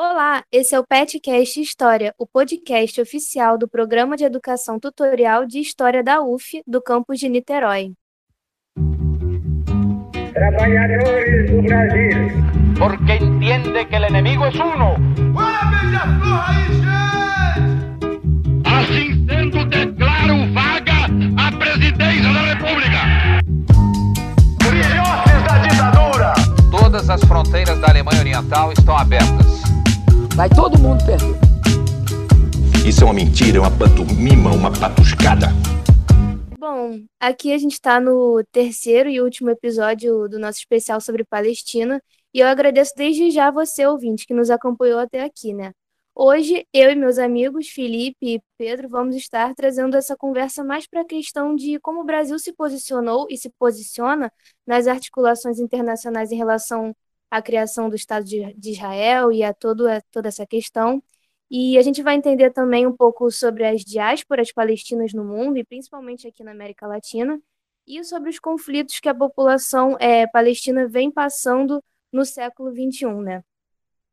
Olá, esse é o PetCast História, o podcast oficial do Programa de Educação Tutorial de História da UF, do campus de Niterói. Trabalhadores do Brasil. Porque entende que o inimigo é uno. Assim sendo, declaro vaga a presidência da República. Filhotes da ditadura. Todas as fronteiras da Alemanha Oriental estão abertas. Vai todo mundo perder. Isso é uma mentira, é uma pantomima, uma patuscada. Bom, aqui a gente está no terceiro e último episódio do nosso especial sobre Palestina e eu agradeço desde já você, ouvinte, que nos acompanhou até aqui, né? Hoje, eu e meus amigos, Felipe e Pedro, vamos estar trazendo essa conversa mais para a questão de como o Brasil se posicionou e se posiciona nas articulações internacionais em relação a criação do Estado de, de Israel e a, todo, a toda essa questão. E a gente vai entender também um pouco sobre as diásporas palestinas no mundo, e principalmente aqui na América Latina, e sobre os conflitos que a população é, palestina vem passando no século XXI, né?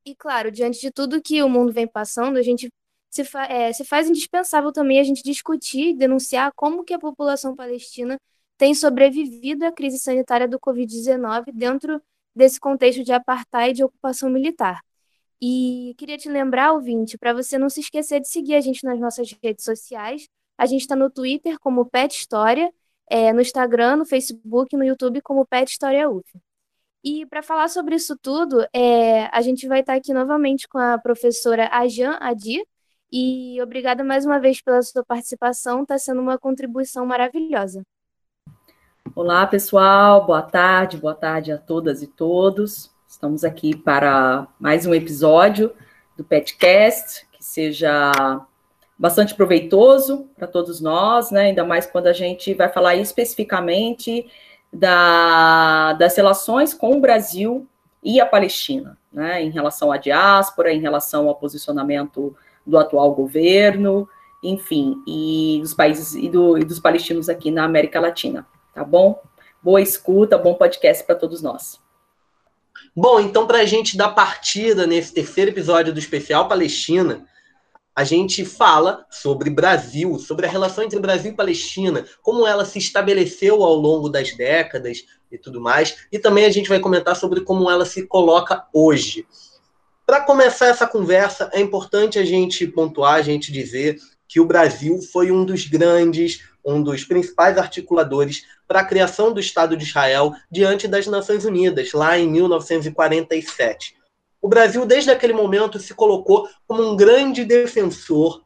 E claro, diante de tudo que o mundo vem passando, a gente se, fa é, se faz indispensável também a gente discutir e denunciar como que a população palestina tem sobrevivido à crise sanitária do Covid-19 dentro desse contexto de apartheid e ocupação militar. E queria te lembrar, ouvinte, para você não se esquecer de seguir a gente nas nossas redes sociais. A gente está no Twitter como Pet História, é, no Instagram, no Facebook, no YouTube como Pet História UF. E para falar sobre isso tudo, é, a gente vai estar tá aqui novamente com a professora Ajan Adi. E obrigada mais uma vez pela sua participação, está sendo uma contribuição maravilhosa. Olá, pessoal, boa tarde, boa tarde a todas e todos. Estamos aqui para mais um episódio do Petcast, que seja bastante proveitoso para todos nós, né? Ainda mais quando a gente vai falar especificamente da, das relações com o Brasil e a Palestina, né? Em relação à diáspora, em relação ao posicionamento do atual governo, enfim, e dos países e, do, e dos palestinos aqui na América Latina tá bom? Boa escuta, bom podcast para todos nós. Bom, então, para a gente dar partida nesse terceiro episódio do especial Palestina, a gente fala sobre Brasil, sobre a relação entre Brasil e Palestina, como ela se estabeleceu ao longo das décadas e tudo mais, e também a gente vai comentar sobre como ela se coloca hoje. Para começar essa conversa, é importante a gente pontuar, a gente dizer que o Brasil foi um dos grandes, um dos principais articuladores para a criação do Estado de Israel diante das Nações Unidas, lá em 1947. O Brasil, desde aquele momento, se colocou como um grande defensor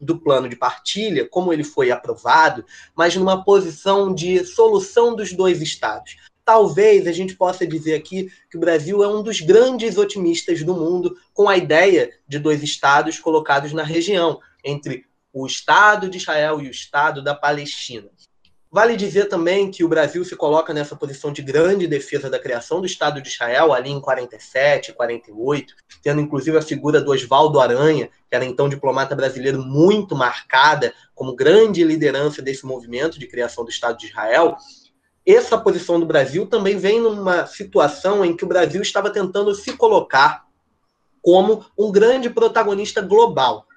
do plano de partilha, como ele foi aprovado, mas numa posição de solução dos dois Estados. Talvez a gente possa dizer aqui que o Brasil é um dos grandes otimistas do mundo com a ideia de dois Estados colocados na região, entre o Estado de Israel e o Estado da Palestina. Vale dizer também que o Brasil se coloca nessa posição de grande defesa da criação do Estado de Israel, ali em 47, 48, tendo inclusive a figura do Oswaldo Aranha, que era então diplomata brasileiro muito marcada como grande liderança desse movimento de criação do Estado de Israel. Essa posição do Brasil também vem numa situação em que o Brasil estava tentando se colocar como um grande protagonista global.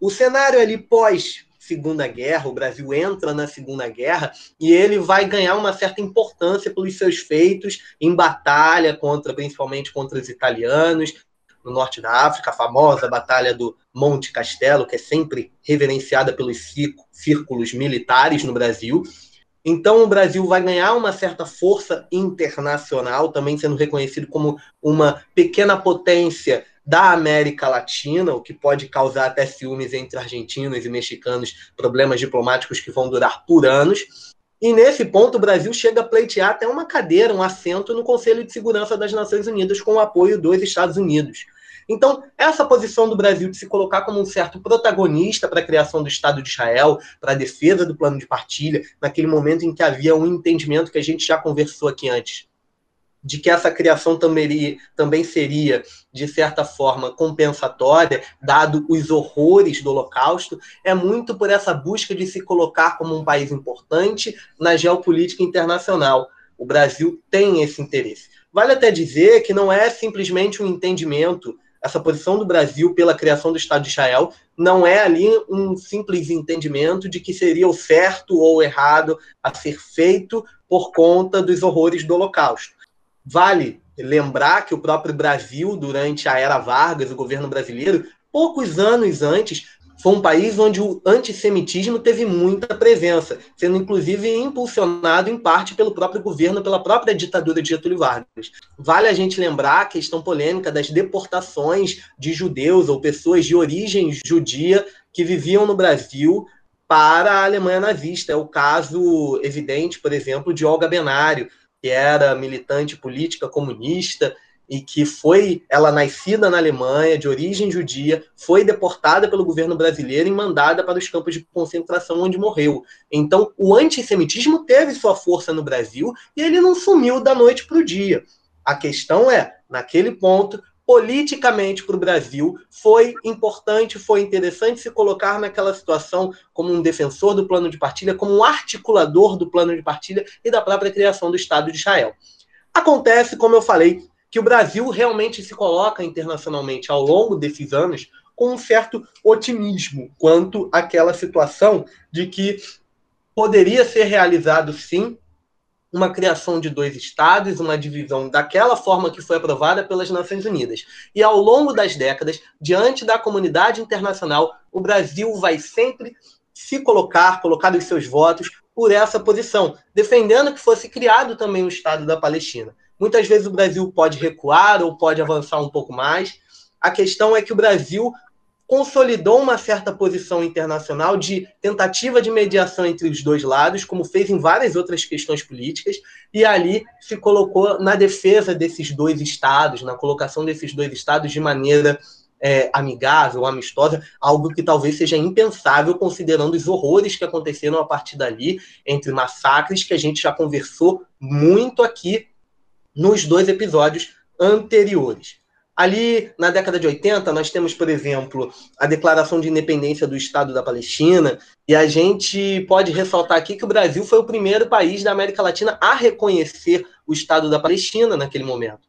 O cenário ali pós Segunda Guerra, o Brasil entra na Segunda Guerra e ele vai ganhar uma certa importância pelos seus feitos em batalha contra, principalmente contra os italianos, no norte da África, a famosa Batalha do Monte Castelo, que é sempre reverenciada pelos círculos militares no Brasil. Então, o Brasil vai ganhar uma certa força internacional, também sendo reconhecido como uma pequena potência da América Latina, o que pode causar até ciúmes entre argentinos e mexicanos, problemas diplomáticos que vão durar por anos. E nesse ponto, o Brasil chega a pleitear até uma cadeira, um assento no Conselho de Segurança das Nações Unidas com o apoio dos Estados Unidos. Então, essa posição do Brasil de se colocar como um certo protagonista para a criação do Estado de Israel, para a defesa do plano de partilha, naquele momento em que havia um entendimento que a gente já conversou aqui antes, de que essa criação também, também seria, de certa forma, compensatória, dado os horrores do Holocausto, é muito por essa busca de se colocar como um país importante na geopolítica internacional. O Brasil tem esse interesse. Vale até dizer que não é simplesmente um entendimento essa posição do Brasil pela criação do Estado de Israel não é ali um simples entendimento de que seria o certo ou errado a ser feito por conta dos horrores do Holocausto. Vale lembrar que o próprio Brasil, durante a era Vargas, o governo brasileiro, poucos anos antes, foi um país onde o antissemitismo teve muita presença, sendo inclusive impulsionado em parte pelo próprio governo, pela própria ditadura de Getúlio Vargas. Vale a gente lembrar a questão polêmica das deportações de judeus ou pessoas de origem judia que viviam no Brasil para a Alemanha nazista. É o caso evidente, por exemplo, de Olga Benário, que era militante política comunista e que foi ela nascida na Alemanha, de origem judia, foi deportada pelo governo brasileiro e mandada para os campos de concentração onde morreu. Então, o antissemitismo teve sua força no Brasil e ele não sumiu da noite para o dia. A questão é, naquele ponto, politicamente para o Brasil, foi importante, foi interessante se colocar naquela situação como um defensor do plano de partilha, como um articulador do plano de partilha e da própria criação do Estado de Israel. Acontece, como eu falei, que o Brasil realmente se coloca internacionalmente ao longo desses anos com um certo otimismo quanto àquela situação de que poderia ser realizado sim uma criação de dois estados, uma divisão daquela forma que foi aprovada pelas Nações Unidas. E ao longo das décadas, diante da comunidade internacional, o Brasil vai sempre se colocar, colocar os seus votos por essa posição, defendendo que fosse criado também o Estado da Palestina. Muitas vezes o Brasil pode recuar ou pode avançar um pouco mais. A questão é que o Brasil consolidou uma certa posição internacional de tentativa de mediação entre os dois lados, como fez em várias outras questões políticas, e ali se colocou na defesa desses dois estados, na colocação desses dois estados de maneira é, amigável, amistosa, algo que talvez seja impensável considerando os horrores que aconteceram a partir dali, entre massacres que a gente já conversou muito aqui nos dois episódios anteriores. Ali, na década de 80, nós temos, por exemplo, a Declaração de Independência do Estado da Palestina, e a gente pode ressaltar aqui que o Brasil foi o primeiro país da América Latina a reconhecer o Estado da Palestina naquele momento.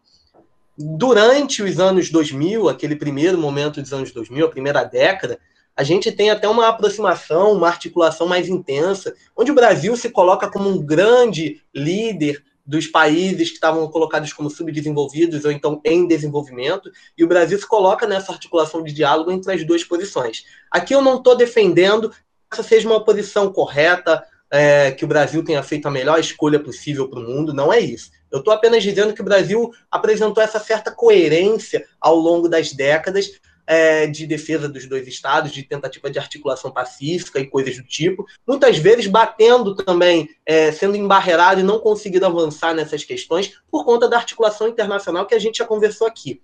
Durante os anos 2000, aquele primeiro momento dos anos 2000, a primeira década, a gente tem até uma aproximação, uma articulação mais intensa, onde o Brasil se coloca como um grande líder dos países que estavam colocados como subdesenvolvidos ou então em desenvolvimento, e o Brasil se coloca nessa articulação de diálogo entre as duas posições. Aqui eu não estou defendendo que essa seja uma posição correta, é, que o Brasil tenha feito a melhor escolha possível para o mundo, não é isso. Eu estou apenas dizendo que o Brasil apresentou essa certa coerência ao longo das décadas, é, de defesa dos dois estados, de tentativa de articulação pacífica e coisas do tipo, muitas vezes batendo também, é, sendo embarreado e não conseguindo avançar nessas questões por conta da articulação internacional que a gente já conversou aqui.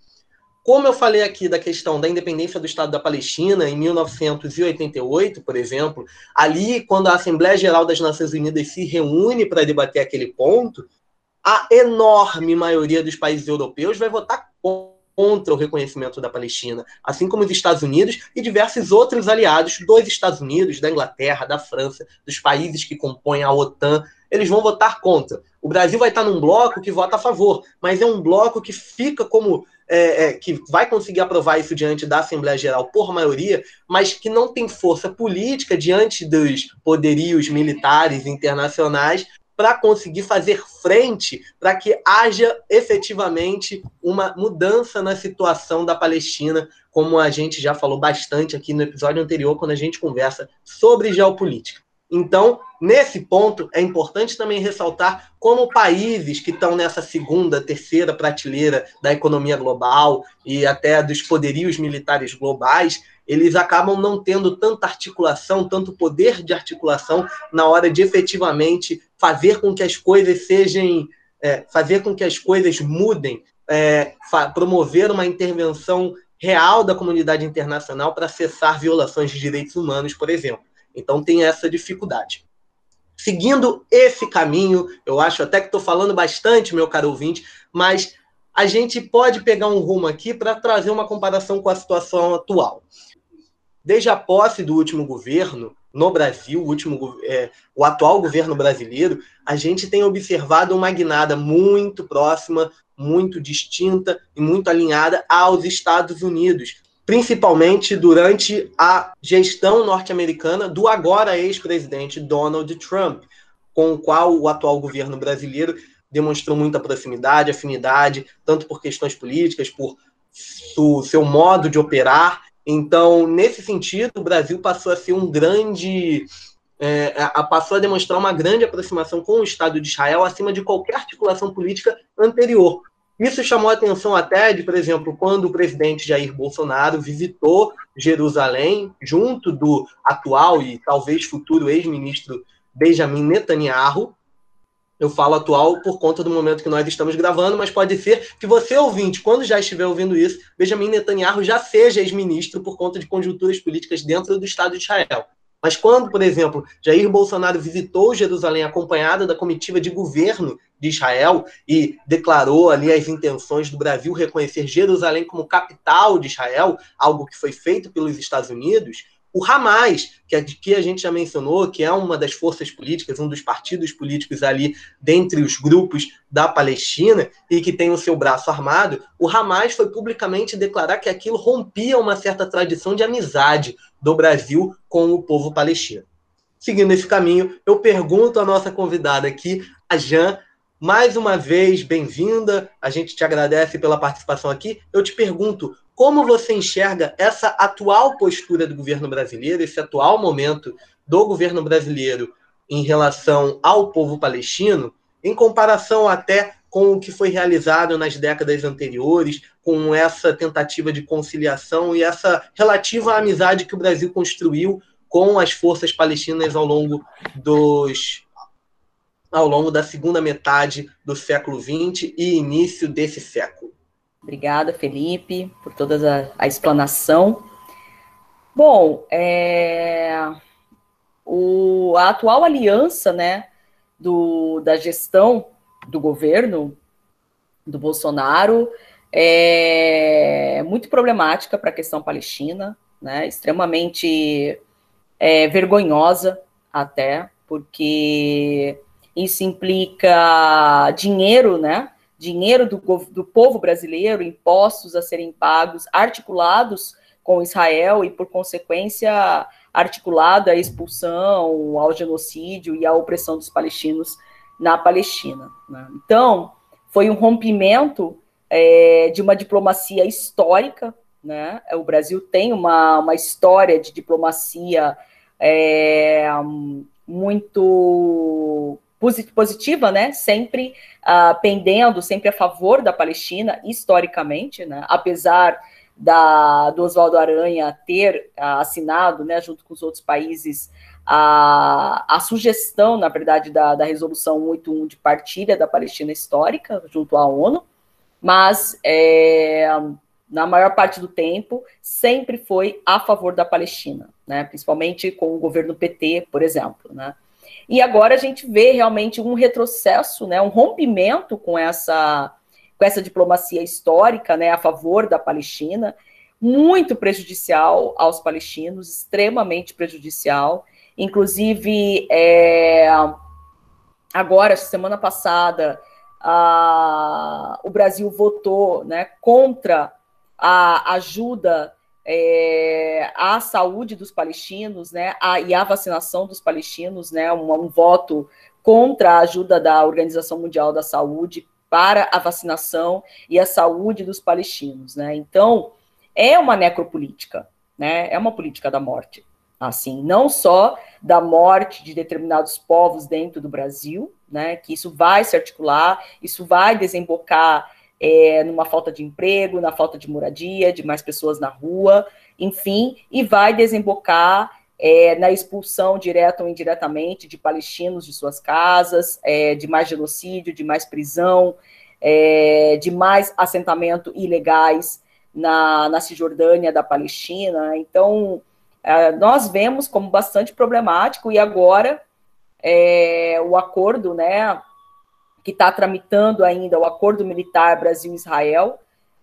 Como eu falei aqui da questão da independência do Estado da Palestina em 1988, por exemplo, ali quando a Assembleia Geral das Nações Unidas se reúne para debater aquele ponto, a enorme maioria dos países europeus vai votar contra contra o reconhecimento da Palestina, assim como os Estados Unidos e diversos outros aliados dos Estados Unidos, da Inglaterra, da França, dos países que compõem a OTAN, eles vão votar contra. O Brasil vai estar num bloco que vota a favor, mas é um bloco que fica como é, é, que vai conseguir aprovar isso diante da Assembleia Geral por maioria, mas que não tem força política diante dos poderios militares internacionais para conseguir fazer frente para que haja efetivamente uma mudança na situação da Palestina, como a gente já falou bastante aqui no episódio anterior, quando a gente conversa sobre geopolítica. Então, nesse ponto, é importante também ressaltar como países que estão nessa segunda, terceira prateleira da economia global e até dos poderios militares globais, eles acabam não tendo tanta articulação, tanto poder de articulação na hora de efetivamente fazer com que as coisas sejam, é, fazer com que as coisas mudem, é, promover uma intervenção real da comunidade internacional para cessar violações de direitos humanos, por exemplo. Então tem essa dificuldade. Seguindo esse caminho, eu acho até que estou falando bastante, meu caro ouvinte, mas a gente pode pegar um rumo aqui para trazer uma comparação com a situação atual. Desde a posse do último governo no Brasil, o, último, é, o atual governo brasileiro, a gente tem observado uma guinada muito próxima muito distinta e muito alinhada aos Estados Unidos, principalmente durante a gestão norte-americana do agora ex-presidente Donald Trump, com o qual o atual governo brasileiro demonstrou muita proximidade, afinidade, tanto por questões políticas, por seu modo de operar. Então, nesse sentido, o Brasil passou a ser um grande é, passou a demonstrar uma grande aproximação com o Estado de Israel acima de qualquer articulação política anterior. Isso chamou a atenção até de, por exemplo, quando o presidente Jair Bolsonaro visitou Jerusalém, junto do atual e talvez futuro ex-ministro Benjamin Netanyahu. Eu falo atual por conta do momento que nós estamos gravando, mas pode ser que você, ouvinte, quando já estiver ouvindo isso, Benjamin Netanyahu já seja ex-ministro por conta de conjunturas políticas dentro do Estado de Israel. Mas quando, por exemplo, Jair Bolsonaro visitou Jerusalém acompanhado da comitiva de governo de Israel e declarou ali as intenções do Brasil reconhecer Jerusalém como capital de Israel, algo que foi feito pelos Estados Unidos, o Hamas, que, é, que a gente já mencionou, que é uma das forças políticas, um dos partidos políticos ali dentre os grupos da Palestina e que tem o seu braço armado, o Hamas foi publicamente declarar que aquilo rompia uma certa tradição de amizade do Brasil com o povo palestino. Seguindo esse caminho, eu pergunto à nossa convidada aqui, a Jan, mais uma vez, bem-vinda. A gente te agradece pela participação aqui. Eu te pergunto, como você enxerga essa atual postura do governo brasileiro, esse atual momento do governo brasileiro em relação ao povo palestino, em comparação até com o que foi realizado nas décadas anteriores, com essa tentativa de conciliação e essa relativa amizade que o Brasil construiu com as forças palestinas ao longo dos ao longo da segunda metade do século XX e início desse século. Obrigada, Felipe, por toda a, a explanação. Bom, é, o, a atual aliança né, do, da gestão do governo do Bolsonaro é muito problemática para a questão palestina, né, extremamente é, vergonhosa até, porque isso implica dinheiro, né? Dinheiro do, do povo brasileiro, impostos a serem pagos, articulados com Israel e, por consequência, articulada a expulsão, ao genocídio e à opressão dos palestinos na Palestina. Né? Então, foi um rompimento é, de uma diplomacia histórica. Né? O Brasil tem uma, uma história de diplomacia é, muito positiva, né? Sempre uh, pendendo, sempre a favor da Palestina, historicamente, né? Apesar da, do Oswaldo Aranha ter uh, assinado, né, junto com os outros países, a, a sugestão, na verdade, da, da resolução 181 de partilha da Palestina histórica junto à ONU, mas é, na maior parte do tempo sempre foi a favor da Palestina, né? Principalmente com o governo PT, por exemplo, né? E agora a gente vê realmente um retrocesso, né, um rompimento com essa, com essa diplomacia histórica né, a favor da Palestina, muito prejudicial aos palestinos, extremamente prejudicial. Inclusive, é, agora, semana passada, a, o Brasil votou né, contra a ajuda é, a saúde dos palestinos, né, a, e a vacinação dos palestinos, né, um, um, voto contra a ajuda da Organização Mundial da Saúde para a vacinação e a saúde dos palestinos, né. Então é uma necropolítica, né, é uma política da morte, assim, não só da morte de determinados povos dentro do Brasil, né, que isso vai se articular, isso vai desembocar é, numa falta de emprego, na falta de moradia, de mais pessoas na rua, enfim, e vai desembocar é, na expulsão direta ou indiretamente de palestinos de suas casas, é, de mais genocídio, de mais prisão, é, de mais assentamento ilegais na, na Cisjordânia da Palestina. Então, é, nós vemos como bastante problemático e agora é, o acordo, né, que está tramitando ainda o acordo militar Brasil-Israel,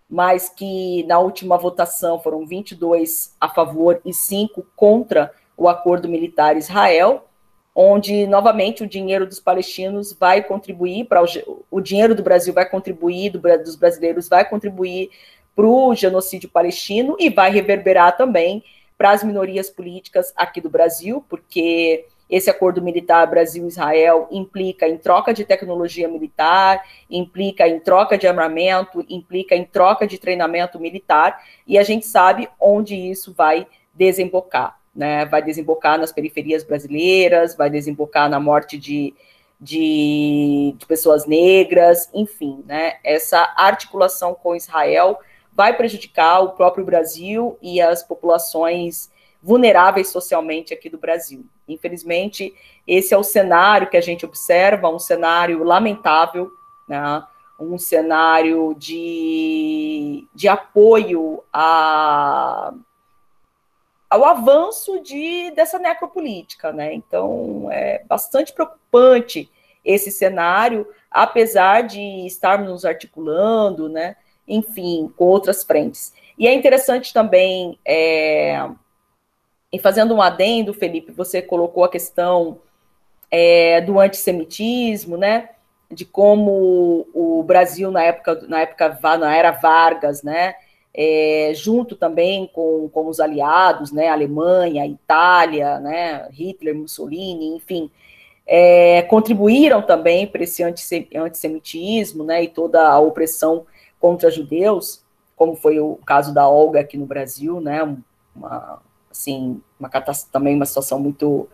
mas que na última votação foram 22 a favor e 5 contra o acordo militar Israel. onde novamente o dinheiro dos palestinos vai contribuir para o, o dinheiro do Brasil vai contribuir, do, dos brasileiros vai contribuir para o genocídio palestino e vai reverberar também para as minorias políticas aqui do Brasil, porque esse acordo militar Brasil-Israel implica em troca de tecnologia militar, implica em troca de armamento, implica em troca de treinamento militar, e a gente sabe onde isso vai desembocar né, vai desembocar nas periferias brasileiras, vai desembocar na morte de, de, de, pessoas negras, enfim, né, essa articulação com Israel vai prejudicar o próprio Brasil e as populações vulneráveis socialmente aqui do Brasil. Infelizmente, esse é o cenário que a gente observa, um cenário lamentável, né, um cenário de, de apoio a ao avanço de, dessa necropolítica, né? Então é bastante preocupante esse cenário, apesar de estarmos nos articulando, né? Enfim, com outras frentes. E é interessante também, é, em fazendo um adendo, Felipe, você colocou a questão é, do antissemitismo, né? De como o Brasil na época, na época, na era Vargas, né? é, junto também com, com os aliados, né, Alemanha, Itália, né, Hitler, Mussolini, enfim, é, contribuíram também para esse antissemitismo, né, e toda a opressão contra judeus, como foi o caso da Olga aqui no Brasil, né, uma, assim, uma também uma situação muito,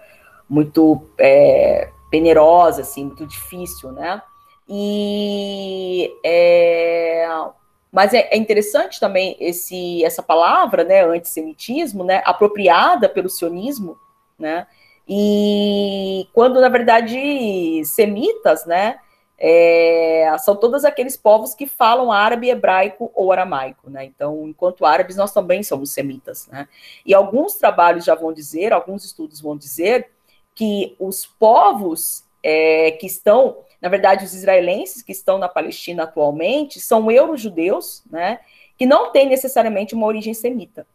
muito é, penerosa, assim, muito difícil, né, e é, mas é, é, interessante também esse, essa palavra, né, antissemitismo, né, apropriada pelo sionismo, né, e quando, na verdade, semitas, né, é, são todos aqueles povos que falam árabe, hebraico ou aramaico, né? Então, enquanto árabes, nós também somos semitas, né? E alguns trabalhos já vão dizer, alguns estudos vão dizer que os povos é, que estão na verdade, os israelenses que estão na Palestina atualmente são eurojudeus, né, que não têm necessariamente uma origem semita.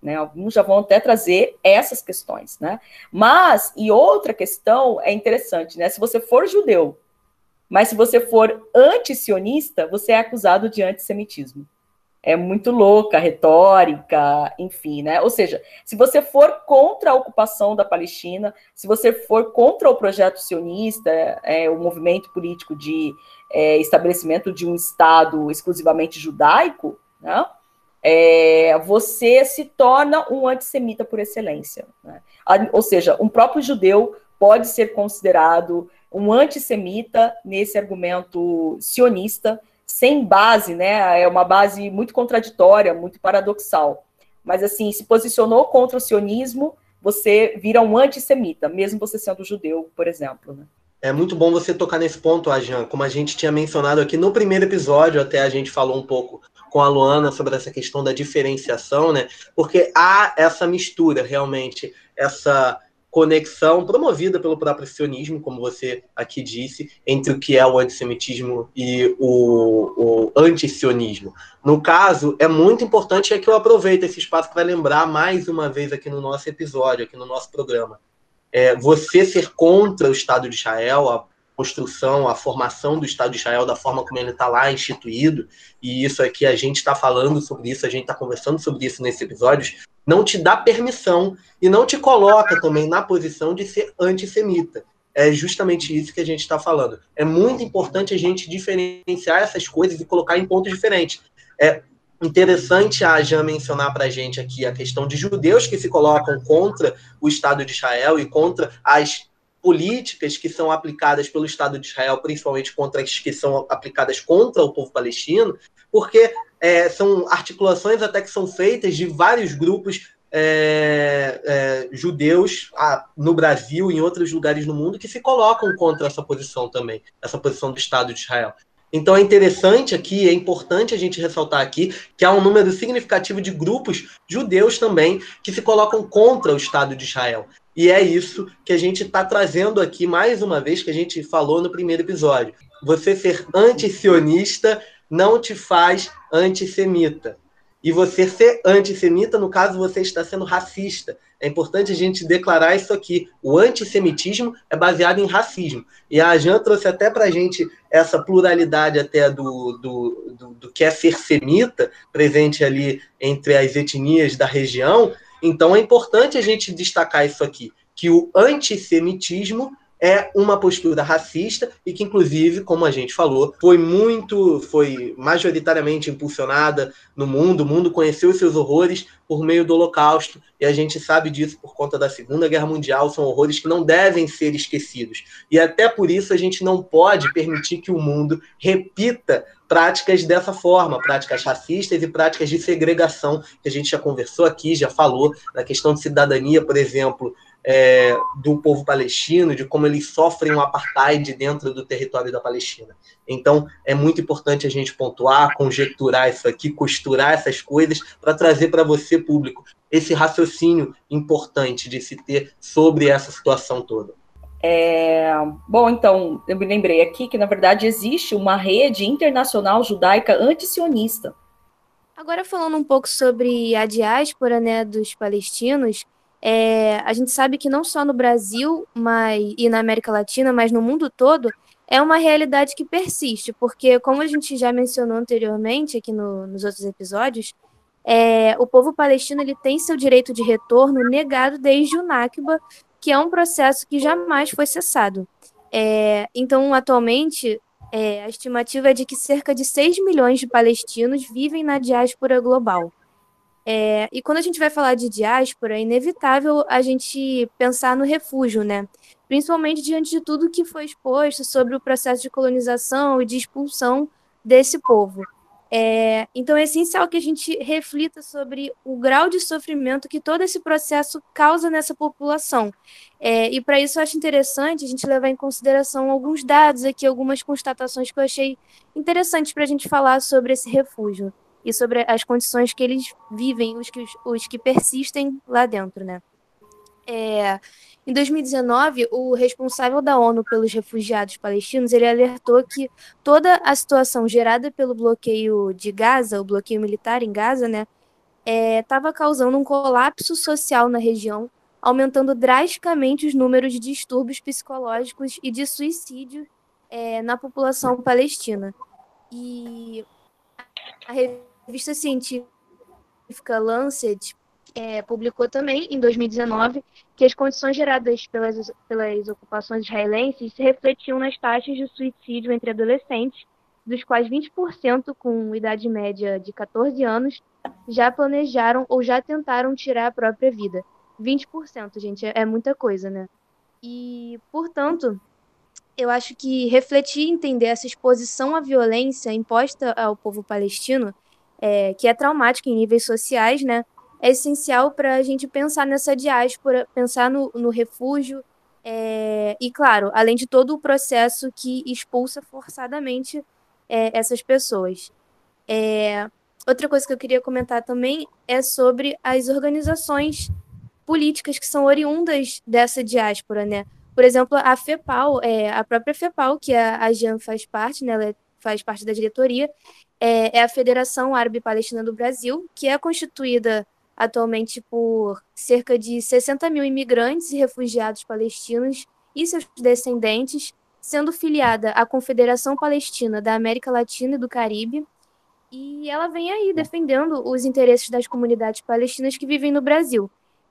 Né, alguns já vão até trazer essas questões, né? Mas, e outra questão é interessante, né? Se você for judeu, mas se você for anti-sionista, você é acusado de antissemitismo é muito louca, retórica, enfim, né? Ou seja, se você for contra a ocupação da Palestina, se você for contra o projeto sionista, é, o movimento político de é, estabelecimento de um Estado exclusivamente judaico, né? É, você se torna um antissemita por excelência. Né? Ou seja, um próprio judeu pode ser considerado um antissemita nesse argumento sionista, sem base, né? É uma base muito contraditória, muito paradoxal. Mas assim, se posicionou contra o sionismo, você vira um antissemita, mesmo você sendo judeu, por exemplo. Né? É muito bom você tocar nesse ponto, Ajan. Como a gente tinha mencionado aqui no primeiro episódio, até a gente falou um pouco com a Luana sobre essa questão da diferenciação, né? Porque há essa mistura, realmente, essa conexão promovida pelo próprio sionismo, como você aqui disse, entre o que é o antissemitismo e o, o antisionismo. No caso, é muito importante é que eu aproveite esse espaço para lembrar mais uma vez aqui no nosso episódio, aqui no nosso programa. É, você ser contra o Estado de Israel, a construção, a formação do Estado de Israel da forma como ele está lá instituído, e isso aqui a gente está falando sobre isso, a gente está conversando sobre isso nesse episódio, não te dá permissão e não te coloca também na posição de ser antissemita. É justamente isso que a gente está falando. É muito importante a gente diferenciar essas coisas e colocar em pontos diferentes. É interessante a Jan mencionar para a gente aqui a questão de judeus que se colocam contra o Estado de Israel e contra as políticas que são aplicadas pelo Estado de Israel, principalmente contra as que são aplicadas contra o povo palestino, porque é, são articulações até que são feitas de vários grupos é, é, judeus no Brasil e em outros lugares no mundo que se colocam contra essa posição também, essa posição do Estado de Israel. Então é interessante aqui, é importante a gente ressaltar aqui que há um número significativo de grupos judeus também que se colocam contra o Estado de Israel. E é isso que a gente está trazendo aqui mais uma vez, que a gente falou no primeiro episódio. Você ser anti-sionista não te faz antissemita. E você ser antissemita, no caso, você está sendo racista. É importante a gente declarar isso aqui. O antissemitismo é baseado em racismo. E a Jean trouxe até para a gente essa pluralidade até do, do, do, do, que é ser semita, presente ali entre as etnias da região. Então é importante a gente destacar isso aqui, que o antissemitismo é uma postura racista e que, inclusive, como a gente falou, foi muito, foi majoritariamente impulsionada no mundo. O mundo conheceu os seus horrores por meio do Holocausto e a gente sabe disso por conta da Segunda Guerra Mundial. São horrores que não devem ser esquecidos. E até por isso a gente não pode permitir que o mundo repita práticas dessa forma, práticas racistas e práticas de segregação, que a gente já conversou aqui, já falou, na questão de cidadania, por exemplo, é, do povo palestino, de como eles sofrem um apartheid dentro do território da Palestina. Então, é muito importante a gente pontuar, conjecturar isso aqui, costurar essas coisas para trazer para você, público, esse raciocínio importante de se ter sobre essa situação toda. É, bom, então, eu me lembrei aqui que, na verdade, existe uma rede internacional judaica antisionista. Agora, falando um pouco sobre a diáspora né, dos palestinos, é, a gente sabe que não só no Brasil mas, e na América Latina, mas no mundo todo, é uma realidade que persiste, porque, como a gente já mencionou anteriormente aqui no, nos outros episódios, é, o povo palestino ele tem seu direito de retorno negado desde o Nakba, que é um processo que jamais foi cessado. É, então, atualmente, é, a estimativa é de que cerca de 6 milhões de palestinos vivem na diáspora global. É, e quando a gente vai falar de diáspora, é inevitável a gente pensar no refúgio, né? Principalmente diante de tudo que foi exposto sobre o processo de colonização e de expulsão desse povo. É, então é essencial que a gente reflita sobre o grau de sofrimento que todo esse processo causa nessa população. É, e para isso eu acho interessante a gente levar em consideração alguns dados aqui, algumas constatações que eu achei interessantes para a gente falar sobre esse refúgio e sobre as condições que eles vivem, os que, os que persistem lá dentro, né? É, em 2019, o responsável da ONU pelos refugiados palestinos ele alertou que toda a situação gerada pelo bloqueio de Gaza, o bloqueio militar em Gaza, né, estava é, causando um colapso social na região, aumentando drasticamente os números de distúrbios psicológicos e de suicídio é, na população palestina. E a revista científica Lancet é, publicou também, em 2019, que as condições geradas pelas, pelas ocupações israelenses se refletiam nas taxas de suicídio entre adolescentes, dos quais 20% com idade média de 14 anos já planejaram ou já tentaram tirar a própria vida. 20%, gente, é, é muita coisa, né? E, portanto, eu acho que refletir e entender essa exposição à violência imposta ao povo palestino é, que é traumática em níveis sociais, né? É essencial para a gente pensar nessa diáspora, pensar no, no refúgio, é, e, claro, além de todo o processo que expulsa forçadamente é, essas pessoas. É, outra coisa que eu queria comentar também é sobre as organizações políticas que são oriundas dessa diáspora, né? Por exemplo, a FEPAL, é, a própria FEPAL, que a, a Jean faz parte, né? Ela faz parte da diretoria, é, é a Federação Árabe Palestina do Brasil, que é constituída atualmente por cerca de 60 mil imigrantes e refugiados palestinos e seus descendentes, sendo filiada à Confederação Palestina da América Latina e do Caribe. E ela vem aí defendendo os interesses das comunidades palestinas que vivem no Brasil.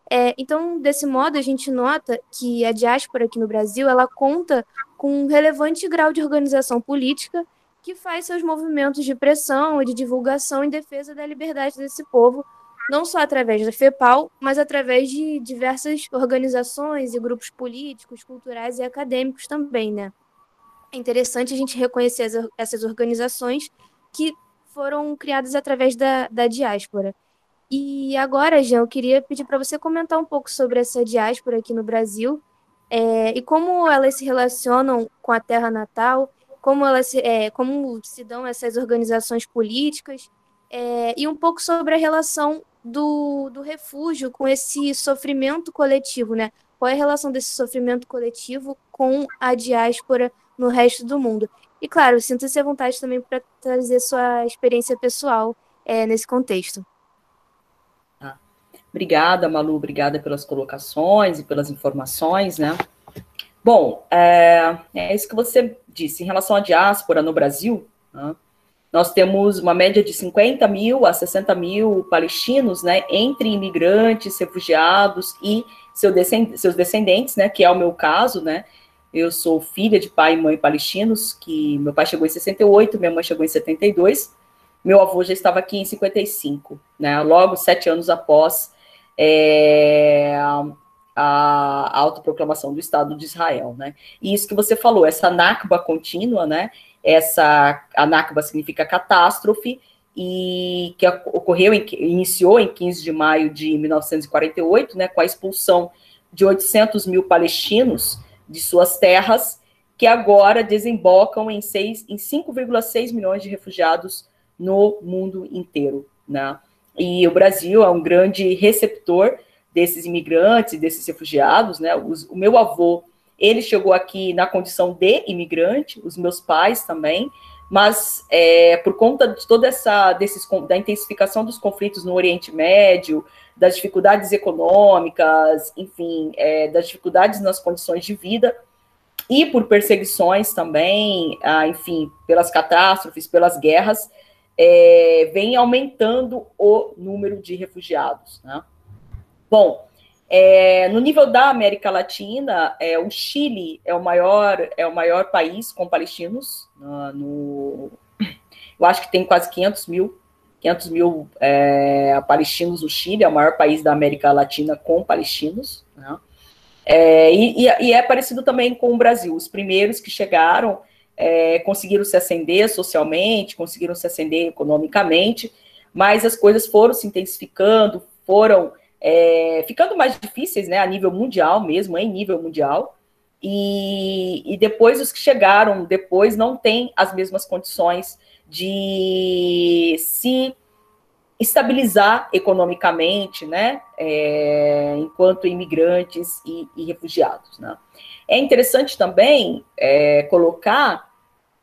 É, então, desse modo, a gente nota que a diáspora aqui no Brasil ela conta com um relevante grau de organização política que faz seus movimentos de pressão e de divulgação em defesa da liberdade desse povo, não só através da FEPAL, mas através de diversas organizações e grupos políticos, culturais e acadêmicos também, né? É interessante a gente reconhecer essas organizações que foram criadas através da, da diáspora. E agora, Jean, eu queria pedir para você comentar um pouco sobre essa diáspora aqui no Brasil é, e como elas se relacionam com a terra natal como, elas, é, como se dão essas organizações políticas, é, e um pouco sobre a relação do, do refúgio com esse sofrimento coletivo, né? Qual é a relação desse sofrimento coletivo com a diáspora no resto do mundo? E, claro, sinta-se à vontade também para trazer sua experiência pessoal é, nesse contexto. Obrigada, Malu, obrigada pelas colocações e pelas informações, né? Bom, é, é isso que você disse. Em relação à diáspora no Brasil, né, nós temos uma média de 50 mil a 60 mil palestinos, né, entre imigrantes, refugiados e seu descend seus descendentes, né, que é o meu caso, né, eu sou filha de pai e mãe palestinos, que meu pai chegou em 68, minha mãe chegou em 72, meu avô já estava aqui em 55, né, logo sete anos após é, a autoproclamação do Estado de Israel, né? E isso que você falou, essa Nakba contínua, né? Essa a Nakba significa catástrofe e que ocorreu, em, iniciou em 15 de maio de 1948, né? Com a expulsão de 800 mil palestinos de suas terras, que agora desembocam em, em 5,6 milhões de refugiados no mundo inteiro, né? E o Brasil é um grande receptor desses imigrantes, desses refugiados, né? Os, o meu avô, ele chegou aqui na condição de imigrante, os meus pais também, mas é, por conta de toda essa desses, da intensificação dos conflitos no Oriente Médio, das dificuldades econômicas, enfim, é, das dificuldades nas condições de vida e por perseguições também, ah, enfim, pelas catástrofes, pelas guerras, é, vem aumentando o número de refugiados. Né? Bom, é, no nível da América Latina, é, o Chile é o maior é o maior país com palestinos. No, no eu acho que tem quase 500 mil 500 mil é, palestinos no Chile, é o maior país da América Latina com palestinos. Né? É, e, e, é parecido também com o Brasil. Os primeiros que chegaram é, conseguiram se ascender socialmente, conseguiram se ascender economicamente, mas as coisas foram se intensificando, foram é, ficando mais difíceis, né, a nível mundial mesmo, em nível mundial, e, e depois os que chegaram depois não têm as mesmas condições de se estabilizar economicamente, né, é, enquanto imigrantes e, e refugiados, né. É interessante também é, colocar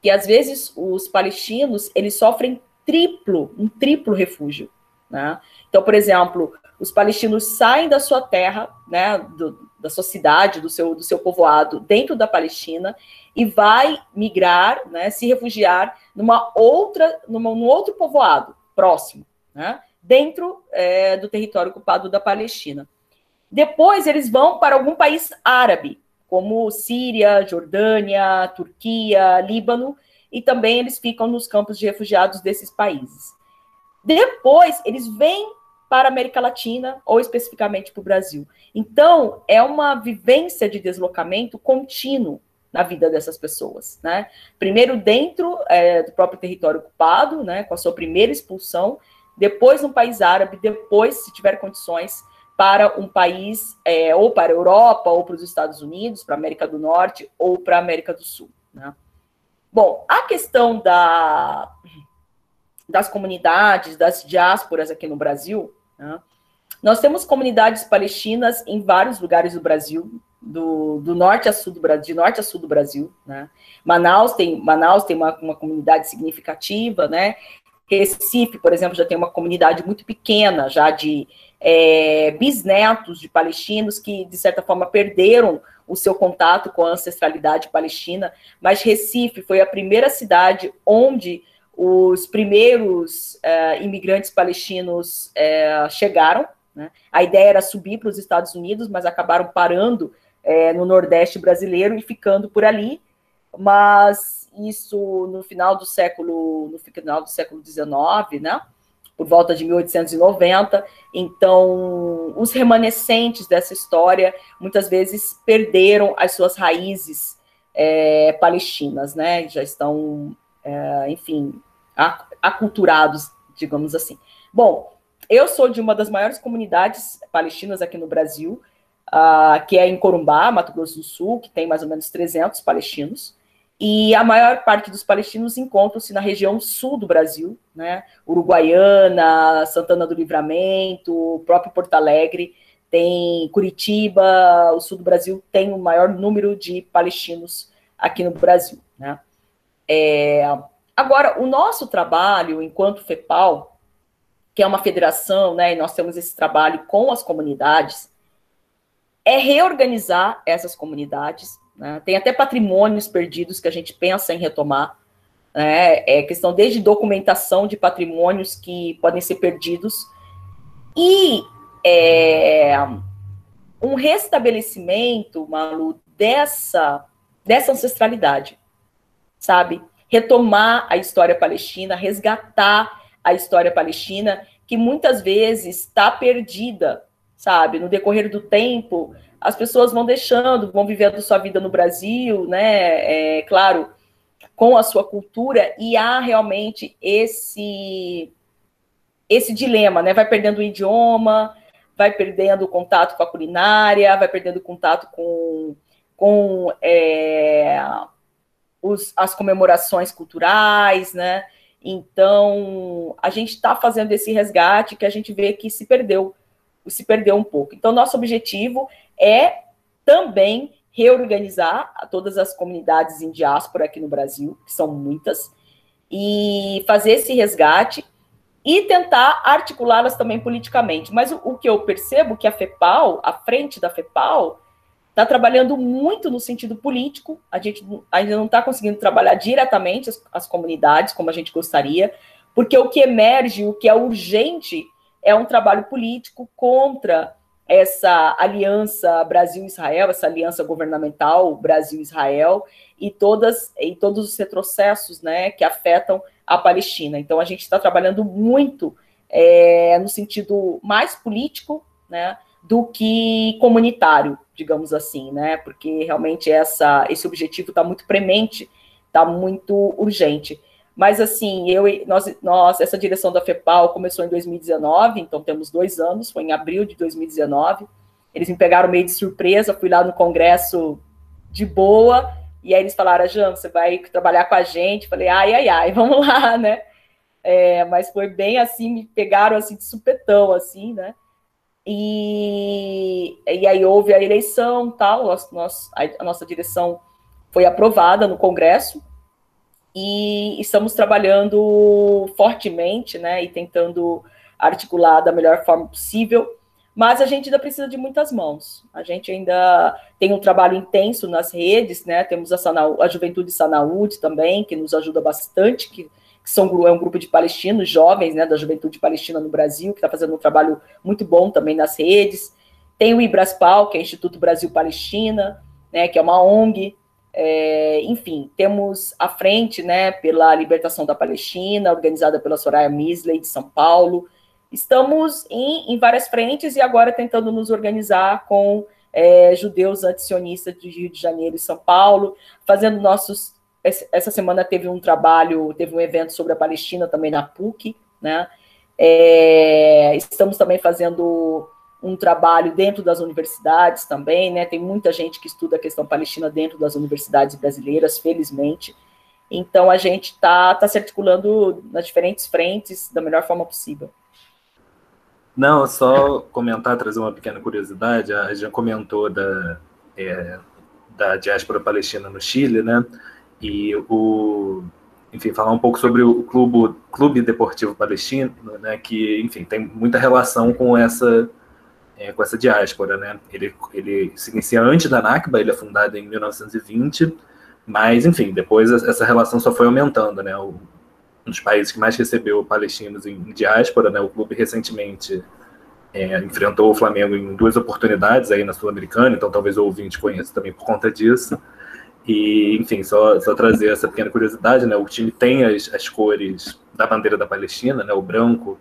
que às vezes os palestinos eles sofrem triplo, um triplo refúgio, né? Então, por exemplo, os palestinos saem da sua terra, né, do, da sua cidade, do seu, do seu povoado, dentro da Palestina, e vai migrar, né, se refugiar numa outra, numa, num outro povoado próximo, né, dentro é, do território ocupado da Palestina. Depois eles vão para algum país árabe, como Síria, Jordânia, Turquia, Líbano, e também eles ficam nos campos de refugiados desses países. Depois, eles vêm para a América Latina, ou especificamente para o Brasil. Então, é uma vivência de deslocamento contínuo na vida dessas pessoas, né? Primeiro dentro é, do próprio território ocupado, né, com a sua primeira expulsão, depois no país árabe, depois, se tiver condições, para um país, é, ou para a Europa, ou para os Estados Unidos, para a América do Norte, ou para a América do Sul. Né? Bom, a questão da, das comunidades, das diásporas aqui no Brasil, né? nós temos comunidades palestinas em vários lugares do Brasil, do, do, norte a sul do Brasil, de norte a sul do Brasil, né? Manaus tem, Manaus tem uma, uma comunidade significativa, né? Recife, por exemplo, já tem uma comunidade muito pequena, já de é, bisnetos de palestinos que, de certa forma, perderam o seu contato com a ancestralidade palestina, mas Recife foi a primeira cidade onde os primeiros é, imigrantes palestinos é, chegaram. Né? A ideia era subir para os Estados Unidos, mas acabaram parando é, no Nordeste brasileiro e ficando por ali. Mas isso no final do século, no final do século XIX, né? por volta de 1890. Então, os remanescentes dessa história muitas vezes perderam as suas raízes é, palestinas, né? Já estão, é, enfim, aculturados, digamos assim. Bom, eu sou de uma das maiores comunidades palestinas aqui no Brasil, uh, que é em Corumbá, Mato Grosso do Sul, que tem mais ou menos 300 palestinos. E a maior parte dos palestinos encontram-se na região sul do Brasil, né? Uruguaiana, Santana do Livramento, próprio Porto Alegre, tem Curitiba, o sul do Brasil tem o maior número de palestinos aqui no Brasil, né? É, agora, o nosso trabalho enquanto FEPAL, que é uma federação, né, e nós temos esse trabalho com as comunidades, é reorganizar essas comunidades. Né? Tem até patrimônios perdidos que a gente pensa em retomar. Né? É questão desde documentação de patrimônios que podem ser perdidos e é, um restabelecimento, Malu, dessa, dessa ancestralidade, sabe? Retomar a história palestina, resgatar a história palestina, que muitas vezes está perdida, sabe? No decorrer do tempo, as pessoas vão deixando, vão vivendo sua vida no Brasil, né? É, claro, com a sua cultura, e há realmente esse esse dilema, né? Vai perdendo o idioma, vai perdendo o contato com a culinária, vai perdendo o contato com, com é, os, as comemorações culturais, né? Então, a gente está fazendo esse resgate que a gente vê que se perdeu, se perdeu um pouco. Então, nosso objetivo é também reorganizar todas as comunidades em diáspora aqui no Brasil, que são muitas, e fazer esse resgate e tentar articulá-las também politicamente. Mas o, o, que eu percebo que a FEPAL, a frente da FEPAL, está trabalhando muito no sentido político. A gente ainda não está conseguindo trabalhar diretamente as, as, comunidades como a gente gostaria, porque o que emerge, o que é urgente, é um trabalho político contra essa aliança Brasil-Israel, essa aliança governamental Brasil-Israel e todas e todos os retrocessos, né, que afetam a Palestina. Então a gente está trabalhando muito é, no sentido mais político, né, do que comunitário, digamos assim, né? Porque realmente essa, esse objetivo está muito premente, está muito urgente. Mas assim, eu nós, nós, essa direção da FEPAL começou em 2019, então temos dois anos, foi em abril de 2019. Eles me pegaram meio de surpresa, fui lá no congresso de boa, e aí eles falaram, Jan, você vai trabalhar com a gente? Falei, ai, ai, ai, vamos lá, né? É, mas foi bem assim, me pegaram assim de supetão, assim, né? E, e aí houve a eleição, tal, nós, nós, a nossa direção foi aprovada no Congresso e estamos trabalhando fortemente, né, e tentando articular da melhor forma possível, mas a gente ainda precisa de muitas mãos. A gente ainda tem um trabalho intenso nas redes, né? Temos a, a Juventude Sanaúde também, que nos ajuda bastante, que que são, é um grupo de palestinos jovens, né, da juventude palestina no Brasil, que está fazendo um trabalho muito bom também nas redes. Tem o Ibraspal, que é Instituto Brasil Palestina, né, que é uma ONG. É, enfim, temos a frente né, pela libertação da Palestina, organizada pela Soraya Misley, de São Paulo. Estamos em, em várias frentes e agora tentando nos organizar com é, judeus antisionistas de Rio de Janeiro e São Paulo, fazendo nossos essa semana teve um trabalho, teve um evento sobre a Palestina também na PUC, né? É, estamos também fazendo um trabalho dentro das universidades também, né? Tem muita gente que estuda a questão palestina dentro das universidades brasileiras, felizmente. Então a gente está tá se articulando nas diferentes frentes da melhor forma possível. Não, só comentar, trazer uma pequena curiosidade. A gente comentou da, é, da diáspora palestina no Chile, né? E o enfim falar um pouco sobre o clube clube deportivo palestino né que enfim tem muita relação com essa é, com essa diáspora né ele ele se inicia antes da Nakba ele é fundado em 1920 mas enfim depois essa relação só foi aumentando né o, um dos países que mais recebeu palestinos em, em diáspora né o clube recentemente é, enfrentou o Flamengo em duas oportunidades aí na Sul-Americana, então talvez o ouvinte conheça também por conta disso. E, enfim, só, só trazer essa pequena curiosidade, né? O time tem as, as cores da bandeira da Palestina, né? O branco,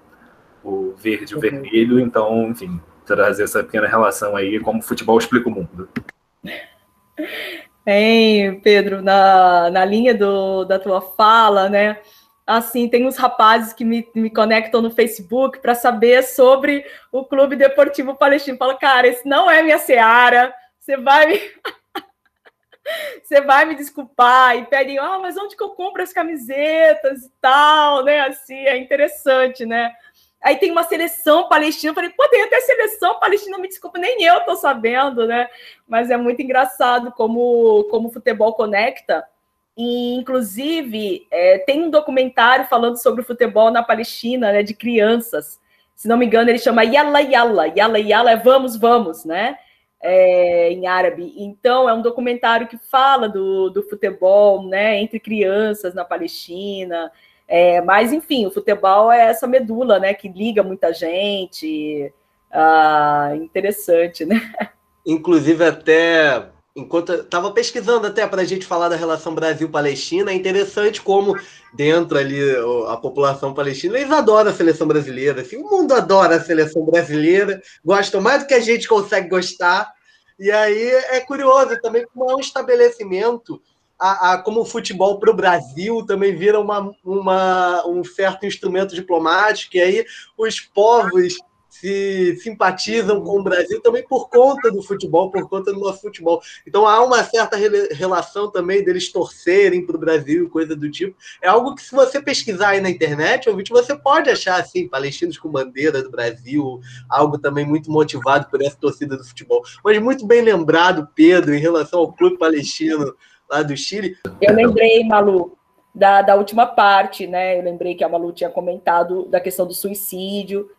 o verde o uhum. vermelho. Então, enfim, trazer essa pequena relação aí, como o futebol explica o mundo. Hein, Pedro, na, na linha do, da tua fala, né? Assim, tem uns rapazes que me, me conectam no Facebook para saber sobre o Clube Deportivo Palestino. Fala, cara, esse não é minha seara. Você vai me você vai me desculpar e pedem, ah, mas onde que eu compro as camisetas e tal, né? Assim, é interessante, né? Aí tem uma seleção palestina, eu falei, pô, tem até seleção palestina, me desculpa, nem eu tô sabendo, né? Mas é muito engraçado como, como o futebol conecta. E, inclusive, é, tem um documentário falando sobre o futebol na Palestina, né, de crianças. Se não me engano, ele chama Yalla Yalla. Yalla Yalla é vamos, vamos, né? É, em árabe. Então, é um documentário que fala do, do futebol, né, entre crianças na Palestina. É, mas, enfim, o futebol é essa medula, né, que liga muita gente. Ah, interessante, né? Inclusive, até enquanto estava pesquisando até para a gente falar da relação Brasil-Palestina, é interessante como dentro ali a população palestina eles adoram a seleção brasileira, assim, o mundo adora a seleção brasileira, gosta mais do que a gente consegue gostar. E aí é curioso também como é um estabelecimento a, a, como o futebol para o Brasil também vira uma, uma, um certo instrumento diplomático, e aí os povos se simpatizam com o Brasil também por conta do futebol, por conta do nosso futebol. Então há uma certa relação também deles torcerem para o Brasil, coisa do tipo. É algo que, se você pesquisar aí na internet, ouvinte, você pode achar assim, palestinos com bandeira do Brasil, algo também muito motivado por essa torcida do futebol. Mas muito bem lembrado, Pedro, em relação ao clube palestino lá do Chile. Eu lembrei, Malu, da, da última parte, né? Eu lembrei que a Malu tinha comentado da questão do suicídio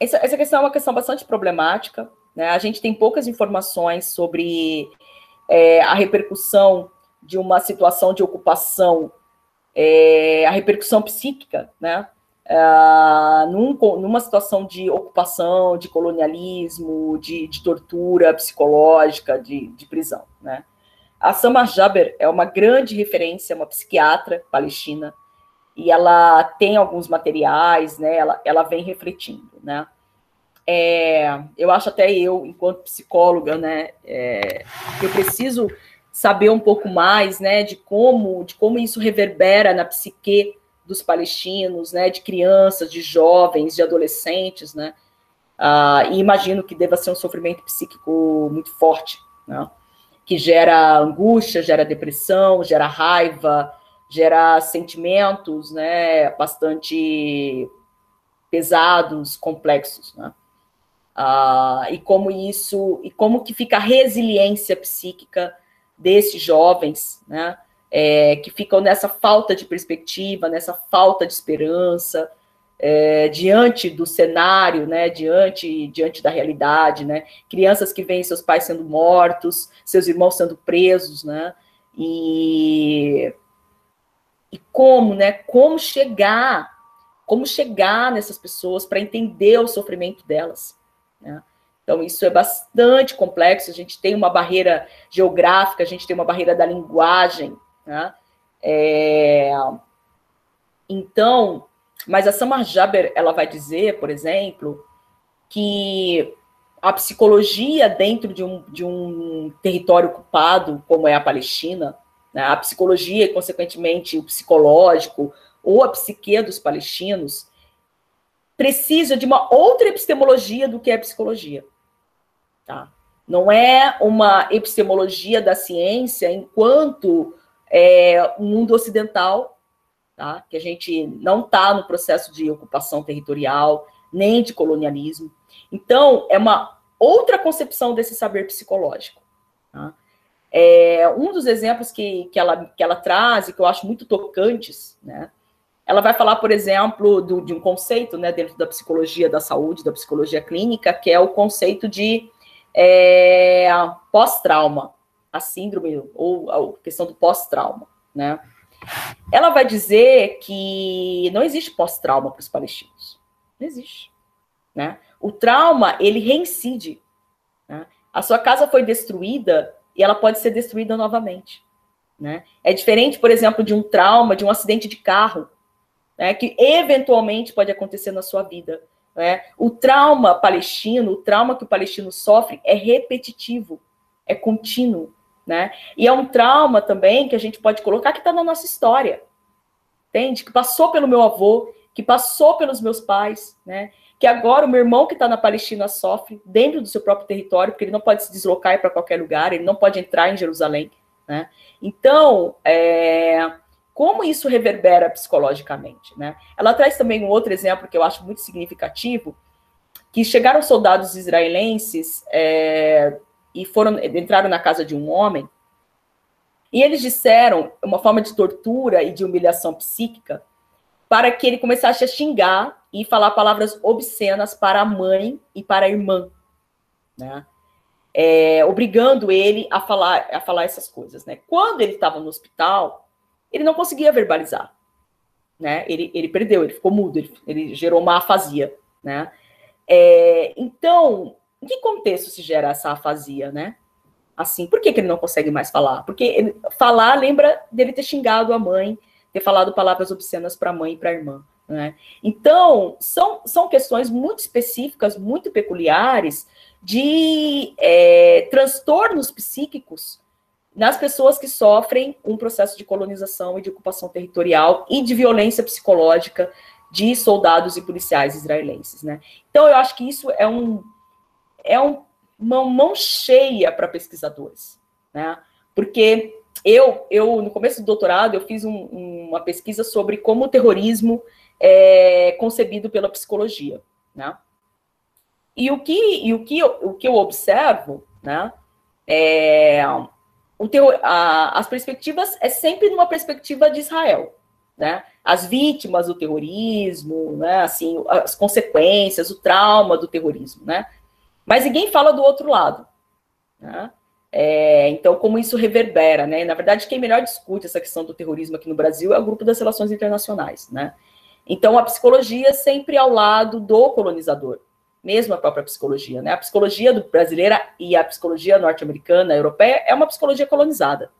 essa, essa questão é uma questão bastante problemática. Né? A gente tem poucas informações sobre é, a repercussão de uma situação de ocupação, é, a repercussão psíquica, né? Uh, num, numa situação de ocupação, de colonialismo, de, de tortura psicológica, de, de, prisão. Né? A Sama Jaber é uma grande referência, uma psiquiatra palestina, e ela tem alguns materiais, né? Ela, ela vem refletindo, né? É, eu acho até eu, enquanto psicóloga, né, é, eu preciso saber um pouco mais, né, de como, de como isso reverbera na psique dos palestinos, né, de crianças, de jovens, de adolescentes, né, ah, e imagino que deva ser um sofrimento psíquico muito forte, né, que gera angústia, gera depressão, gera raiva, gera sentimentos, né, bastante pesados, complexos, né? Ah, e como isso, e como que fica a resiliência psíquica desses jovens, né, é, que ficam nessa falta de perspectiva, nessa falta de esperança, é, diante do cenário, né, diante, diante da realidade, né, crianças que veem seus pais sendo mortos, seus irmãos sendo presos, né, e e como, né? Como chegar, como chegar nessas pessoas para entender o sofrimento delas. Né? Então, isso é bastante complexo. A gente tem uma barreira geográfica, a gente tem uma barreira da linguagem. Né? É... Então, mas a Samar Jaber, ela vai dizer, por exemplo, que a psicologia dentro de um, de um território ocupado, como é a Palestina, né, a psicologia e, consequentemente, o psicológico ou a psique dos palestinos, precisa de uma outra epistemologia do que é psicologia. Tá? Não é uma epistemologia da ciência enquanto é, o mundo ocidental, tá? que a gente não está no processo de ocupação territorial, nem de colonialismo. Então, é uma outra concepção desse saber psicológico. Tá? É, um dos exemplos que, que, ela, que ela traz e que eu acho muito tocantes, né? Ela vai falar, por exemplo, do, de um conceito né, dentro da psicologia da saúde, da psicologia clínica, que é o conceito de é, pós-trauma, a síndrome ou a questão do pós-trauma, né? Ela vai dizer que não existe pós-trauma para os palestinos. Não existe. Né? O trauma, ele reincide. Né? A sua casa foi destruída e ela pode ser destruída novamente. Né? É diferente, por exemplo, de um trauma, de um acidente de carro, né, que eventualmente pode acontecer na sua vida. Né? O trauma palestino, o trauma que o palestino sofre é repetitivo, é contínuo. Né? E é um trauma também que a gente pode colocar que está na nossa história. Entende? Que passou pelo meu avô, que passou pelos meus pais, né? Que agora o meu irmão que está na Palestina sofre dentro do seu próprio território, porque ele não pode se deslocar para qualquer lugar, ele não pode entrar em Jerusalém. Né? Então, é, como isso reverbera psicologicamente? Né? Ela traz também um outro exemplo que eu acho muito significativo, que chegaram soldados israelenses é, e foram entraram na casa de um homem e eles disseram uma forma de tortura e de humilhação psíquica para que ele começasse a xingar e falar palavras obscenas para a mãe e para a irmã, né? É, obrigando ele a falar, a falar essas coisas, né? Quando ele estava no hospital, ele não conseguia verbalizar, né? Ele, ele perdeu, ele ficou mudo, ele, ele gerou uma afasia, né? É, então, em que contexto se gera essa afasia, né? Assim, por que, que ele não consegue mais falar? Porque ele, falar lembra dele ter xingado a mãe, ter falado palavras obscenas para a mãe e para a irmã. Né? Então, são, são questões muito específicas, muito peculiares, de é, transtornos psíquicos nas pessoas que sofrem um processo de colonização e de ocupação territorial e de violência psicológica de soldados e policiais israelenses. Né? Então, eu acho que isso é um, é um, uma mão cheia para pesquisadores, né? porque eu, eu, no começo do doutorado, eu fiz um, uma pesquisa sobre como o terrorismo é concebido pela psicologia, né? E o que, e o que, eu, o que eu observo, né, é o terror, a, as perspectivas é sempre numa perspectiva de Israel, né? As vítimas do terrorismo, né, assim, as consequências, o trauma do terrorismo, né? Mas ninguém fala do outro lado, né? É, então, como isso reverbera, né? Na verdade, quem melhor discute essa questão do terrorismo aqui no Brasil é o grupo das relações internacionais, né? Então, a psicologia sempre ao lado do colonizador, mesmo a própria psicologia, né? A psicologia brasileira e a psicologia norte-americana, europeia, é uma psicologia colonizada,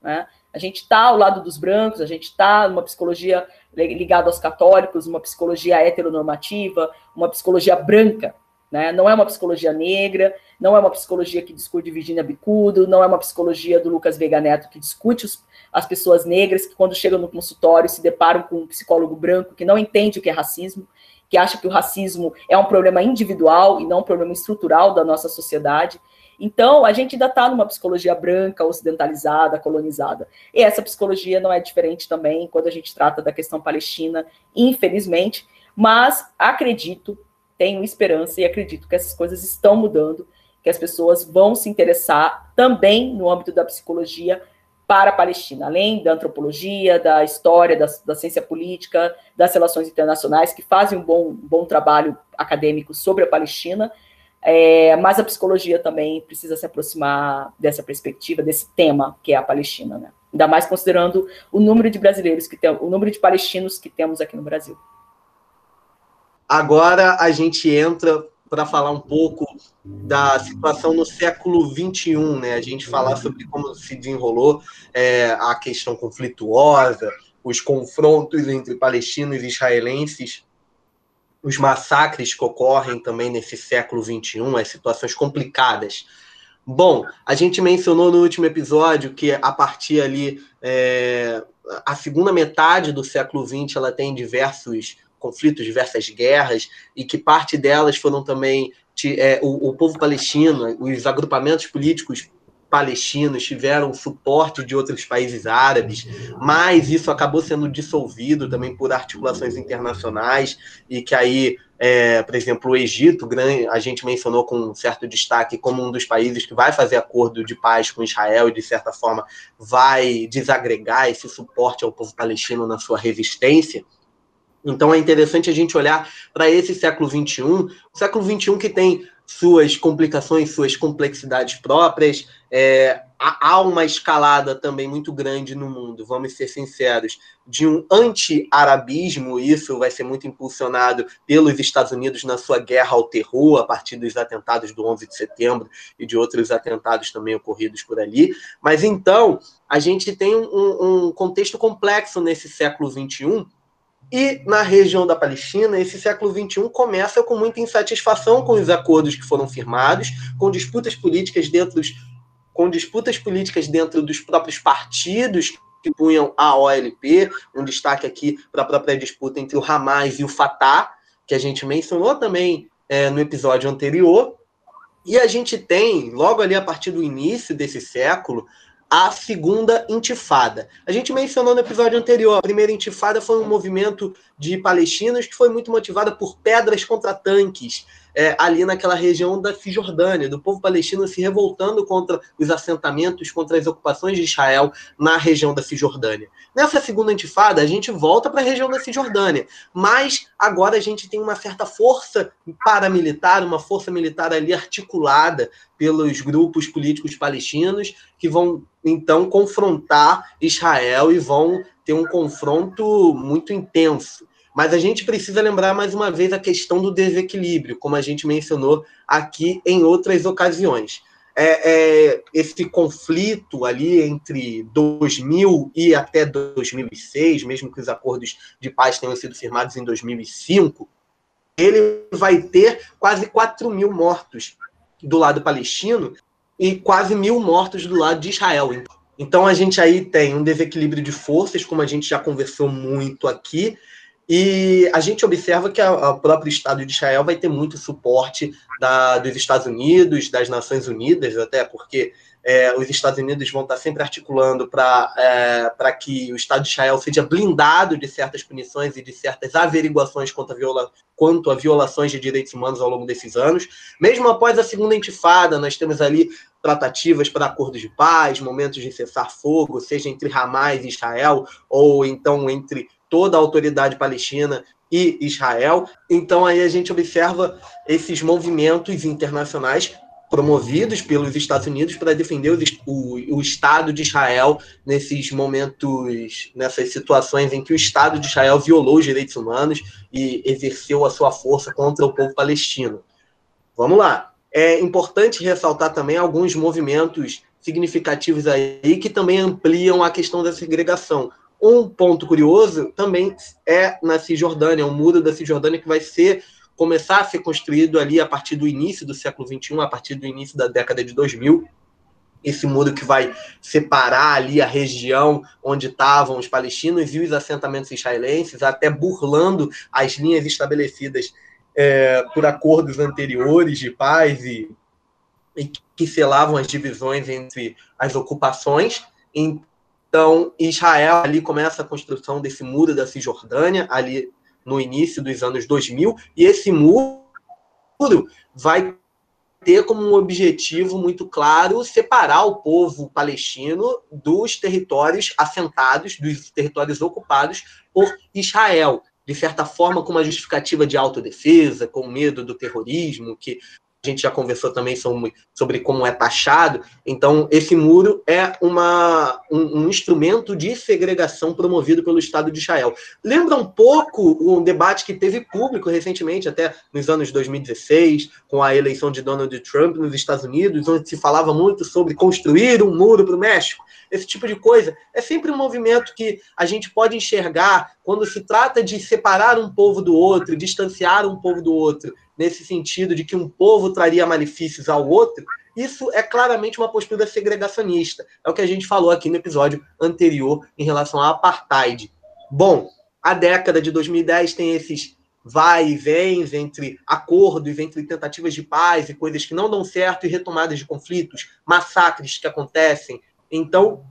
né? A gente está ao lado dos brancos, a gente está numa psicologia ligada aos católicos, uma psicologia heteronormativa, uma psicologia branca, né? Não é uma psicologia negra, não é uma psicologia que discute Virginia Bicudo, não é uma psicologia do Lucas Vega Neto que discute os, as pessoas negras que, quando chegam no consultório, se deparam com um psicólogo branco que não entende o que é racismo, que acha que o racismo é um problema individual e não um problema estrutural da nossa sociedade. Então, a gente ainda está numa psicologia branca, ocidentalizada, colonizada. E essa psicologia não é diferente também quando a gente trata da questão palestina, infelizmente, mas acredito tenho esperança e acredito que essas coisas estão mudando, que as pessoas vão se interessar também no âmbito da psicologia para a Palestina, além da antropologia, da história, da, da ciência política, das relações internacionais, que fazem um bom, bom trabalho acadêmico sobre a Palestina, é, mas a psicologia também precisa se aproximar dessa perspectiva, desse tema que é a Palestina, né? Ainda mais considerando o número de brasileiros que tem, o número de palestinos que temos aqui no Brasil. Agora a gente entra para falar um pouco da situação no século XXI, né? A gente falar sobre como se desenrolou é, a questão conflituosa, os confrontos entre palestinos e israelenses, os massacres que ocorrem também nesse século XXI, as situações complicadas. Bom, a gente mencionou no último episódio que a partir ali é, a segunda metade do século XX ela tem diversos conflitos, diversas guerras, e que parte delas foram também é, o, o povo palestino, os agrupamentos políticos palestinos tiveram suporte de outros países árabes, mas isso acabou sendo dissolvido também por articulações internacionais e que aí, é, por exemplo, o Egito, a gente mencionou com certo destaque como um dos países que vai fazer acordo de paz com Israel e de certa forma vai desagregar esse suporte ao povo palestino na sua resistência. Então é interessante a gente olhar para esse século XXI, o século XXI que tem suas complicações, suas complexidades próprias. É, há uma escalada também muito grande no mundo, vamos ser sinceros, de um anti-arabismo, isso vai ser muito impulsionado pelos Estados Unidos na sua guerra ao terror, a partir dos atentados do 11 de setembro e de outros atentados também ocorridos por ali. Mas então, a gente tem um, um contexto complexo nesse século XXI, e na região da Palestina, esse século XXI começa com muita insatisfação com os acordos que foram firmados, com disputas políticas dentro, com disputas políticas dentro dos próprios partidos que punham a OLP, um destaque aqui para a própria disputa entre o Hamas e o Fatah, que a gente mencionou também é, no episódio anterior. E a gente tem, logo ali a partir do início desse século, a segunda intifada. A gente mencionou no episódio anterior, a primeira intifada foi um movimento de palestinos que foi muito motivada por pedras contra tanques. É, ali naquela região da Cisjordânia, do povo palestino se revoltando contra os assentamentos, contra as ocupações de Israel na região da Cisjordânia. Nessa segunda intifada, a gente volta para a região da Cisjordânia, mas agora a gente tem uma certa força paramilitar, uma força militar ali articulada pelos grupos políticos palestinos que vão então confrontar Israel e vão ter um confronto muito intenso. Mas a gente precisa lembrar mais uma vez a questão do desequilíbrio, como a gente mencionou aqui em outras ocasiões. É, é, esse conflito ali entre 2000 e até 2006, mesmo que os acordos de paz tenham sido firmados em 2005, ele vai ter quase 4 mil mortos do lado palestino e quase mil mortos do lado de Israel. Então a gente aí tem um desequilíbrio de forças, como a gente já conversou muito aqui, e a gente observa que o próprio Estado de Israel vai ter muito suporte da, dos Estados Unidos, das Nações Unidas, até porque é, os Estados Unidos vão estar sempre articulando para é, que o Estado de Israel seja blindado de certas punições e de certas averiguações quanto a, viola, quanto a violações de direitos humanos ao longo desses anos. Mesmo após a segunda intifada, nós temos ali tratativas para acordos de paz, momentos de cessar fogo, seja entre Hamas e Israel, ou então entre toda a autoridade palestina e Israel. Então aí a gente observa esses movimentos internacionais promovidos pelos Estados Unidos para defender o, o, Estado de Israel nesses momentos, nessas situações em que o Estado de Israel violou os direitos humanos e exerceu a sua força contra o povo palestino. Vamos lá. É importante ressaltar também alguns movimentos significativos aí que também ampliam a questão da segregação. Um ponto curioso também é na Cisjordânia, o muro da Cisjordânia que vai ser começar a ser construído ali a partir do início do século XXI, a partir do início da década de 2000. Esse muro que vai separar ali a região onde estavam os palestinos e os assentamentos israelenses, até burlando as linhas estabelecidas é, por acordos anteriores de paz e, e que selavam as divisões entre as ocupações. Então, Israel ali começa a construção desse muro da Cisjordânia, ali no início dos anos 2000, e esse muro vai ter como um objetivo muito claro separar o povo palestino dos territórios assentados, dos territórios ocupados por Israel. De certa forma, com uma justificativa de autodefesa, com medo do terrorismo, que a gente já conversou também sobre, como é taxado. Então, esse muro é uma, um, um, instrumento de segregação promovido pelo Estado de Israel. Lembra um pouco um debate que teve público recentemente, até nos anos 2016, com a eleição de Donald Trump nos Estados Unidos, onde se falava muito sobre construir um muro para o México. Esse tipo de coisa é sempre um movimento que a gente pode enxergar quando se trata de separar um povo do outro, distanciar um povo do outro, nesse sentido de que um povo traria malefícios ao outro, isso é claramente uma postura segregacionista. É o que a gente falou aqui no episódio anterior em relação à apartheid. Bom, a década de 2010 tem esses vai e vens entre acordos, entre tentativas de paz e coisas que não dão certo e retomadas de conflitos, massacres que acontecem. Então,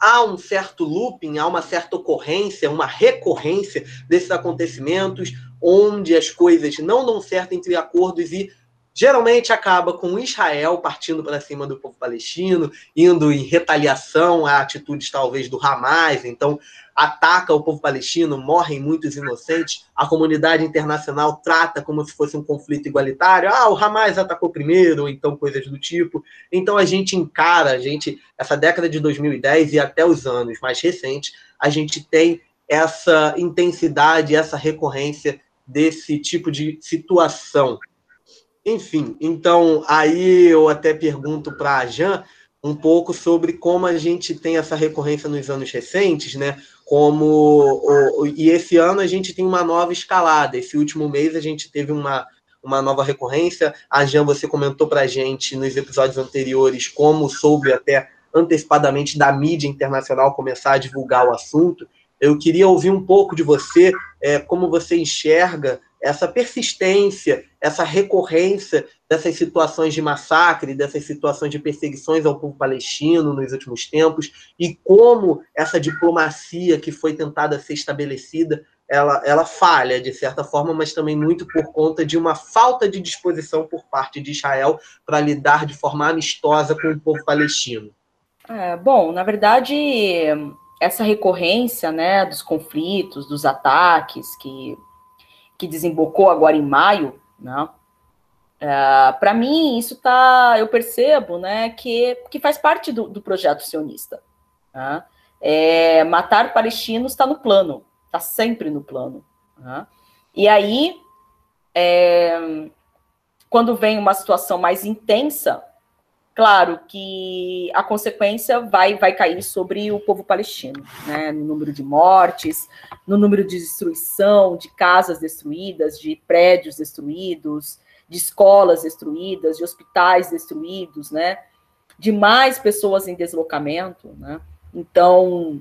há um certo looping, há uma certa ocorrência, uma recorrência desses acontecimentos, onde as coisas não dão certo entre acordos e geralmente acaba com Israel partindo para cima do povo palestino, indo em retaliação a atitudes talvez do Hamas, então ataca o povo palestino, morrem muitos inocentes, a comunidade internacional trata como se fosse um conflito igualitário, ah, o Hamas atacou primeiro, ou então coisas do tipo. Então a gente encara, a gente, essa década de 2010 e até os anos mais recentes, a gente tem essa intensidade, essa recorrência desse tipo de situação. Enfim, então aí eu até pergunto para a Jan um pouco sobre como a gente tem essa recorrência nos anos recentes, né? Como e esse ano a gente tem uma nova escalada. Esse último mês a gente teve uma, uma nova recorrência. A Jan, você comentou para a gente nos episódios anteriores como soube até antecipadamente da mídia internacional começar a divulgar o assunto. Eu queria ouvir um pouco de você, é, como você enxerga essa persistência, essa recorrência dessas situações de massacre, dessas situações de perseguições ao povo palestino nos últimos tempos, e como essa diplomacia que foi tentada ser estabelecida ela, ela falha, de certa forma, mas também muito por conta de uma falta de disposição por parte de Israel para lidar de forma amistosa com o povo palestino. É, bom, na verdade, essa recorrência né, dos conflitos, dos ataques que, que desembocou agora em maio, né, é, para mim, isso tá, eu percebo, né, que, que faz parte do, do projeto sionista. Né? É, matar palestinos está no plano, está sempre no plano. Né? E aí, é, quando vem uma situação mais intensa, claro que a consequência vai, vai cair sobre o povo palestino, né? no número de mortes, no número de destruição, de casas destruídas, de prédios destruídos, de escolas destruídas, de hospitais destruídos, né? De mais pessoas em deslocamento, né? Então,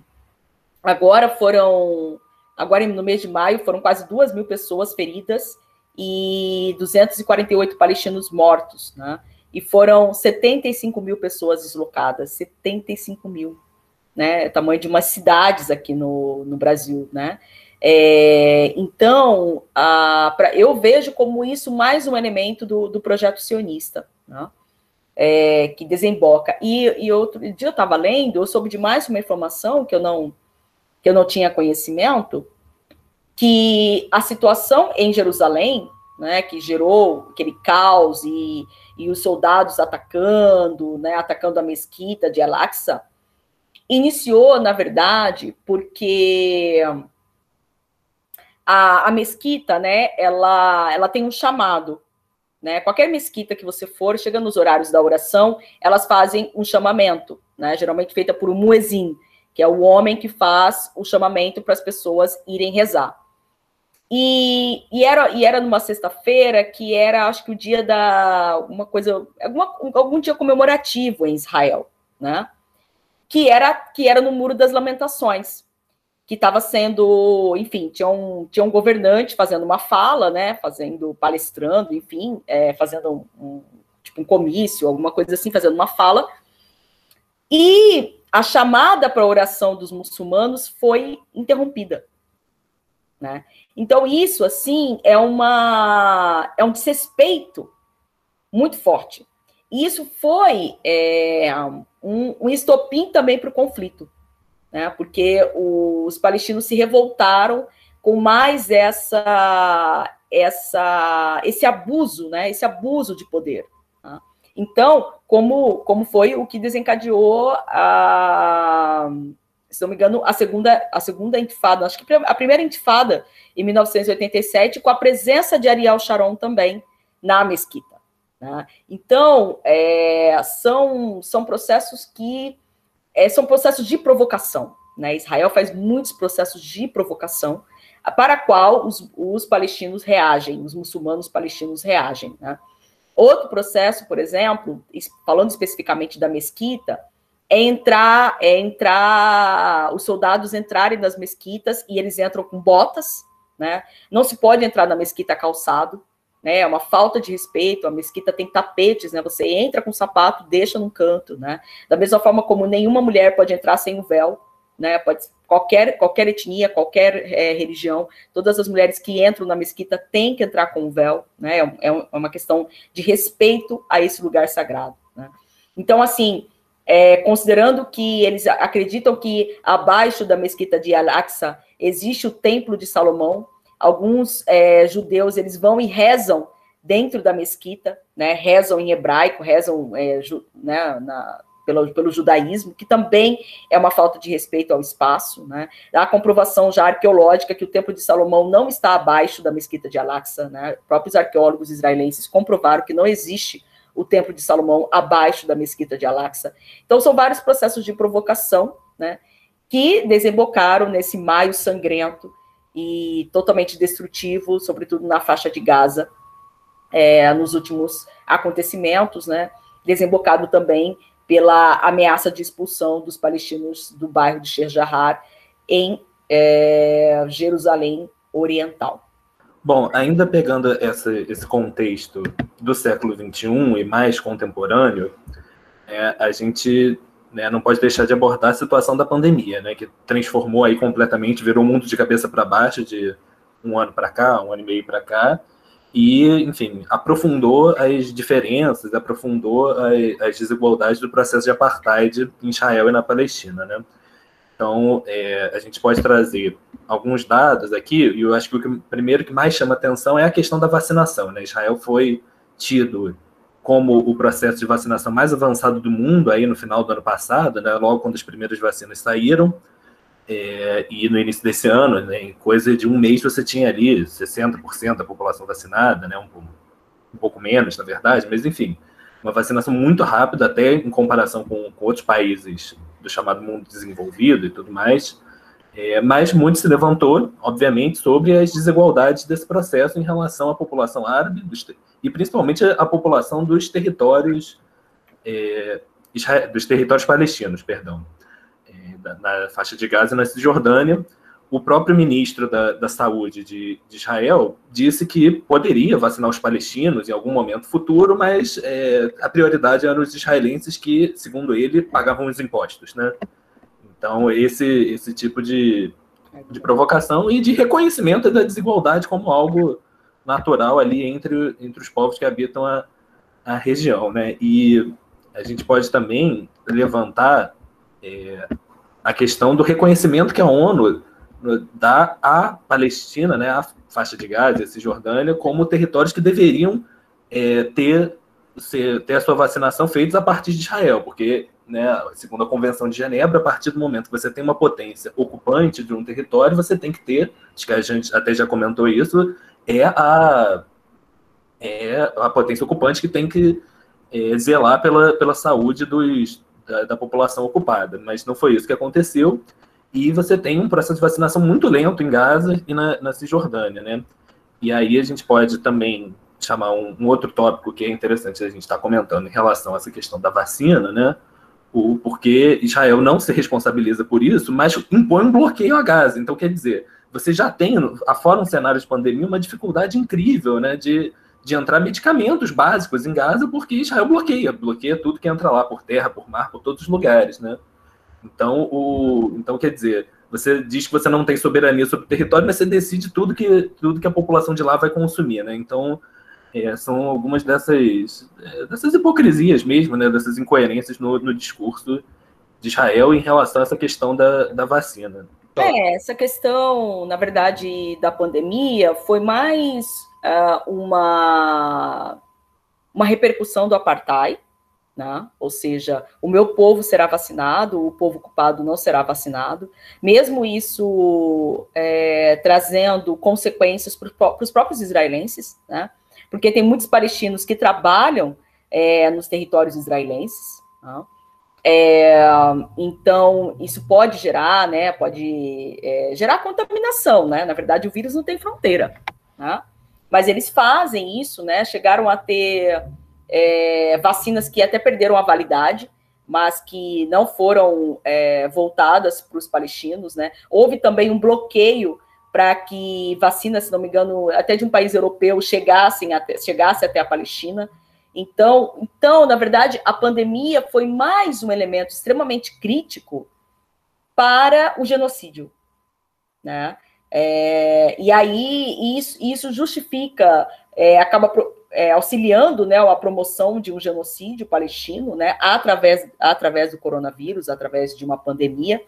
agora foram, agora no mês de maio, foram quase duas mil pessoas feridas e 248 palestinos mortos, né? E foram 75 mil pessoas deslocadas, 75 mil, né? Tamanho de umas cidades aqui no, no Brasil, né? É, então, a, pra, eu vejo como isso mais um elemento do, do projeto sionista, né? é, que desemboca. E, e, outro dia eu estava lendo, eu soube de mais uma informação que eu não que eu não tinha conhecimento, que a situação em Jerusalém, né, que gerou aquele caos e, e os soldados atacando, né, atacando a mesquita de Al-Aqsa, iniciou, na verdade, porque a, a mesquita, né, ela, ela tem um chamado, né? Qualquer mesquita que você for, chega nos horários da oração, elas fazem um chamamento, né? Geralmente feita por um muezin, que é o homem que faz o chamamento para as pessoas irem rezar. E, e, era, e era numa sexta-feira que era, acho que o dia da uma coisa, alguma, algum dia comemorativo em Israel, né? Que era que era no Muro das Lamentações que estava sendo, enfim, tinha um, tinha um governante fazendo uma fala, né, fazendo, palestrando, enfim, é, fazendo um, um, tipo um comício, alguma coisa assim, fazendo uma fala, e a chamada para a oração dos muçulmanos foi interrompida, né? Então isso, assim, é uma é um desrespeito muito forte. E isso foi é, um, um estopim também para o conflito, né? Porque os palestinos se revoltaram com mais essa, essa, esse abuso, né? Esse abuso de poder. Tá? Então, como, como foi o que desencadeou a, se não me engano, a segunda, a segunda intifada, acho que a primeira intifada em 1987, com a presença de Ariel Sharon também na mesquita. Né? Então, é, são, são processos que é, são processos de provocação. Né? Israel faz muitos processos de provocação para a qual os, os palestinos reagem, os muçulmanos palestinos reagem. Né? Outro processo, por exemplo, falando especificamente da mesquita, é entrar, é entrar, os soldados entrarem nas mesquitas e eles entram com botas, né? Não se pode entrar na mesquita calçado, né? É uma falta de respeito. A mesquita tem tapetes, né? Você entra com sapato, deixa num canto, né? Da mesma forma como nenhuma mulher pode entrar sem o véu, né? Pode qualquer qualquer etnia, qualquer é, religião, todas as mulheres que entram na mesquita têm que entrar com o véu, né? É, é, é uma questão de respeito a esse lugar sagrado. Né? Então, assim, é, considerando que eles acreditam que abaixo da mesquita de Al-Aqsa existe o templo de Salomão, alguns é, judeus eles vão e rezam dentro da mesquita, né? Rezam em hebraico, rezam é, ju, né, na, pelo, pelo judaísmo, que também é uma falta de respeito ao espaço, né? Há comprovação já arqueológica que o Templo de Salomão não está abaixo da mesquita de Al-Aqsa, né? Próprios arqueólogos israelenses comprovaram que não existe o Templo de Salomão abaixo da mesquita de Al-Aqsa. Então são vários processos de provocação, né? Que desembocaram nesse maio sangrento e totalmente destrutivo, sobretudo na faixa de Gaza, é, nos últimos acontecimentos, né? Desembocado também pela ameaça de expulsão dos palestinos do bairro de Sheikh Jarrah em é, Jerusalém Oriental. Bom, ainda pegando essa, esse contexto do século XXI e mais contemporâneo, é, a gente né, não pode deixar de abordar a situação da pandemia, né, que transformou aí completamente, virou o mundo de cabeça para baixo de um ano para cá, um ano e meio para cá, e, enfim, aprofundou as diferenças, aprofundou as, desigualdades do processo de apartheid em Israel e na Palestina, né? Então, é, a gente pode trazer alguns dados aqui, e eu acho que o que, primeiro que mais chama atenção é a questão da vacinação, né? Israel foi tido como o processo de vacinação mais avançado do mundo aí no final do ano passado, né, logo quando as primeiras vacinas saíram, é, e no início desse ano, né, em coisa de um mês, você tinha ali 60% da população vacinada, né, um, um, pouco menos, na verdade, mas enfim, uma vacinação muito rápida, até em comparação com, com outros países do chamado mundo desenvolvido e tudo mais. É, mas muito se levantou, obviamente, sobre as desigualdades desse processo em relação à população árabe dos, e principalmente a, população dos territórios é, dos territórios palestinos, perdão, é, na faixa de Gaza e na Cisjordânia. O próprio ministro da, da Saúde de, de, Israel disse que poderia vacinar os palestinos em algum momento futuro, mas é, a prioridade eram os israelenses que, segundo ele, pagavam os impostos, né? Então, esse, esse tipo de, de provocação e de reconhecimento da desigualdade como algo natural ali entre, entre os povos que habitam a, a região, né? E a gente pode também levantar é, a questão do reconhecimento que a ONU dá à Palestina, né, à faixa de Gaza, a Cisjordânia, como territórios que deveriam é, ter, ser, ter a sua vacinação feitos a partir de Israel, porque né, segundo a Convenção de Genebra, a partir do momento que você tem uma potência ocupante de um território, você tem que ter, acho que a gente até já comentou isso, é a, é a potência ocupante que tem que é, zelar pela, pela saúde dos, da, da, população ocupada. Mas não foi isso que aconteceu. E você tem um processo de vacinação muito lento em Gaza e na, na Cisjordânia, né? E aí a gente pode também chamar um, um outro tópico que é interessante a gente estar tá comentando em relação a essa questão da vacina, né? O, porque Israel não se responsabiliza por isso, mas impõe um bloqueio a Gaza. Então, quer dizer, você já tem, afora um cenário de pandemia, uma dificuldade incrível né, de, de entrar medicamentos básicos em Gaza, porque Israel bloqueia, bloqueia tudo que entra lá, por terra, por mar, por todos os lugares. Né? Então, o, então, quer dizer, você diz que você não tem soberania sobre o território, mas você decide tudo que, tudo que a população de lá vai consumir. Né? Então, é, são algumas dessas, é, dessas hipocrisias mesmo, né, dessas incoerências no, no discurso de Israel em relação a essa questão da, da vacina. É, essa questão, na verdade, da pandemia foi mais uh, uma, uma repercussão do apartheid, né? ou seja, o meu povo será vacinado, o povo ocupado não será vacinado, mesmo isso é, trazendo consequências para os próprios israelenses, né? Porque tem muitos palestinos que trabalham é, nos territórios israelenses. Né? É, então, isso pode gerar, né? Pode é, gerar contaminação, né? Na verdade, o vírus não tem fronteira, né? Mas eles fazem isso, né? Chegaram a ter é, vacinas que até perderam a validade, mas que não foram é, voltadas para os palestinos, né? Houve também um bloqueio para que vacinas, se não me engano, até de um país europeu chegassem até, chegasse até a Palestina. Então, então, na verdade, a pandemia foi mais um elemento extremamente crítico para o genocídio, né? É, e aí isso, isso justifica, é, acaba é, auxiliando né, a promoção de um genocídio palestino, né, através, através do coronavírus, através de uma pandemia.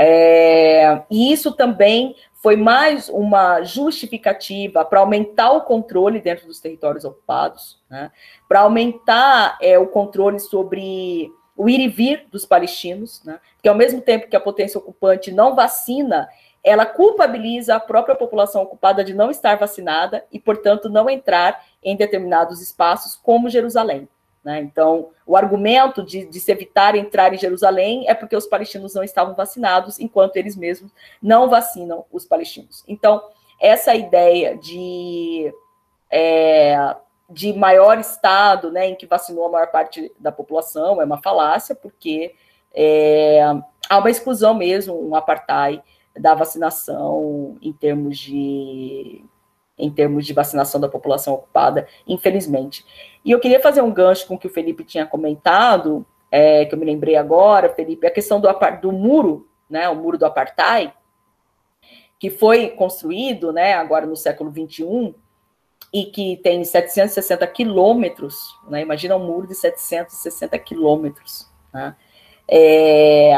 É, e isso também foi mais uma justificativa para aumentar o controle dentro dos territórios ocupados, né? para aumentar é, o controle sobre o ir e vir dos palestinos, né? porque ao mesmo tempo que a potência ocupante não vacina, ela culpabiliza a própria população ocupada de não estar vacinada e, portanto, não entrar em determinados espaços, como Jerusalém. Né? Então, o argumento de, de, se evitar entrar em Jerusalém é porque os palestinos não estavam vacinados, enquanto eles mesmos não vacinam os palestinos. Então, essa ideia de, é, de maior Estado, né, em que vacinou a maior parte da população, é uma falácia, porque é, há uma exclusão mesmo, um apartheid da vacinação em termos de em termos de vacinação da população ocupada, infelizmente. E eu queria fazer um gancho com o que o Felipe tinha comentado, é, que eu me lembrei agora, Felipe, a questão do, do muro, né, o muro do apartheid, que foi construído, né, agora no século 21 e que tem 760 quilômetros, né, imagina um muro de 760 quilômetros, né, é,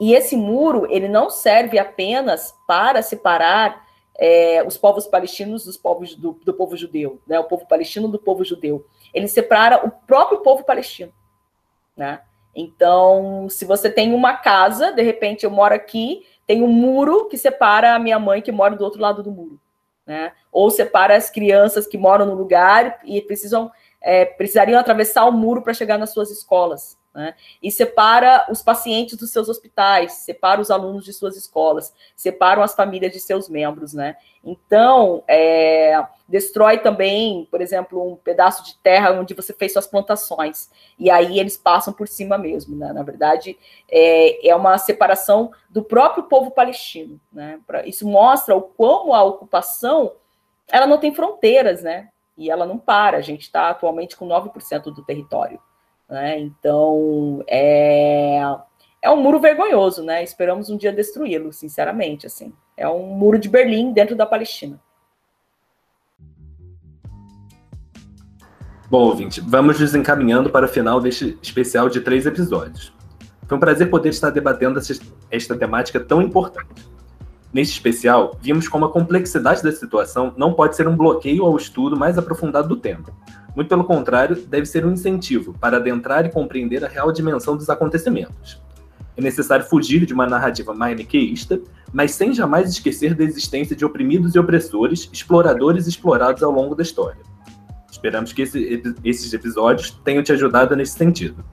e esse muro, ele não serve apenas para separar é, os povos palestinos dos povos do, do povo judeu, né, o povo palestino do povo judeu, ele separa o próprio povo palestino, né, então, se você tem uma casa, de repente eu moro aqui, tem um muro que separa a minha mãe que mora do outro lado do muro, né? Ou separa as crianças que moram no lugar e precisam é, precisariam atravessar o muro para chegar nas suas escolas. Né? E separa os pacientes dos seus hospitais, separa os alunos de suas escolas, separam as famílias de seus membros, né? Então, é, destrói também, por exemplo, um pedaço de terra onde você fez suas plantações, e aí eles passam por cima mesmo, né? Na verdade, é, é uma separação do próprio povo palestino, né? Pra, isso mostra o como a ocupação, ela não tem fronteiras, né? E ela não para, a gente está atualmente com 9% do território. Né? Então, é, é um muro vergonhoso, né? Esperamos um dia destruí-lo, sinceramente, assim. É um muro de Berlim dentro da Palestina. Bom, ouvinte, vamos nos encaminhando para o final deste especial de três episódios. Foi um prazer poder estar debatendo esta temática tão importante. Neste especial, vimos como a complexidade da situação não pode ser um bloqueio ao estudo mais aprofundado do tema, muito pelo contrário, deve ser um incentivo para adentrar e compreender a real dimensão dos acontecimentos. É necessário fugir de uma narrativa maniqueísta, mas sem jamais esquecer da existência de oprimidos e opressores, exploradores e explorados ao longo da história. Esperamos que esse, esses episódios tenham te ajudado nesse sentido.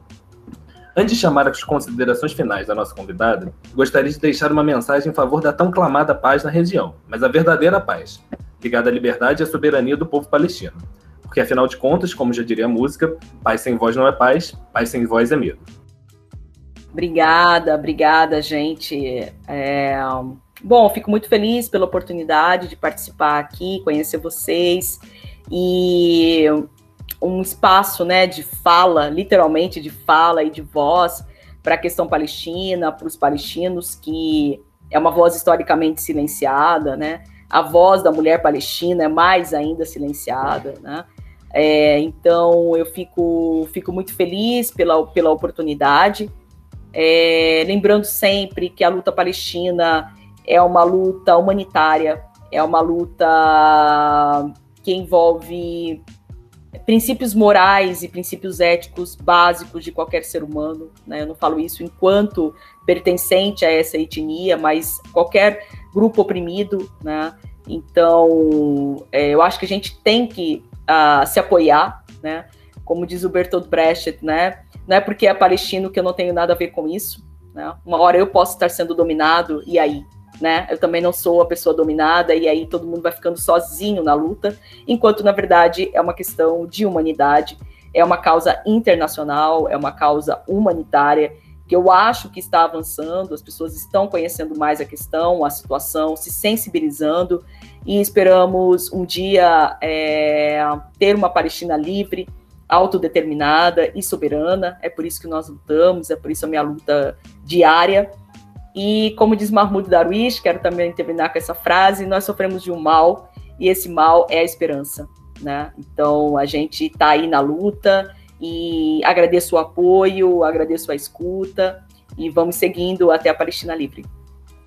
Antes de chamar as considerações finais da nossa convidada, gostaria de deixar uma mensagem em favor da tão clamada paz na região, mas a verdadeira paz, ligada à liberdade e à soberania do povo palestino porque afinal de contas, como já diria a música, paz sem voz não é paz, paz sem voz é medo. Obrigada, obrigada, gente. É... Bom, fico muito feliz pela oportunidade de participar aqui, conhecer vocês e um espaço, né, de fala, literalmente de fala e de voz para a questão palestina, para os palestinos, que é uma voz historicamente silenciada, né? A voz da mulher palestina é mais ainda silenciada, né? É, então eu fico, fico muito feliz pela, pela oportunidade. É, lembrando sempre que a luta palestina é uma luta humanitária, é uma luta que envolve princípios morais e princípios éticos básicos de qualquer ser humano. Né? Eu não falo isso enquanto pertencente a essa etnia, mas qualquer grupo oprimido. Né? Então, é, eu acho que a gente tem que a se apoiar, né? Como diz o Bertolt Brecht, né? Não é porque é palestino que eu não tenho nada a ver com isso, né? Uma hora eu posso estar sendo dominado e aí, né? Eu também não sou a pessoa dominada e aí todo mundo vai ficando sozinho na luta, enquanto na verdade é uma questão de humanidade, é uma causa internacional, é uma causa humanitária que eu acho que está avançando, as pessoas estão conhecendo mais a questão, a situação, se sensibilizando e esperamos um dia é, ter uma Palestina livre, autodeterminada e soberana. É por isso que nós lutamos, é por isso a minha luta diária. E como diz Mahmoud Darwish, quero também terminar com essa frase: nós sofremos de um mal e esse mal é a esperança. Né? Então a gente está aí na luta e agradeço o apoio, agradeço a escuta e vamos seguindo até a Palestina Livre.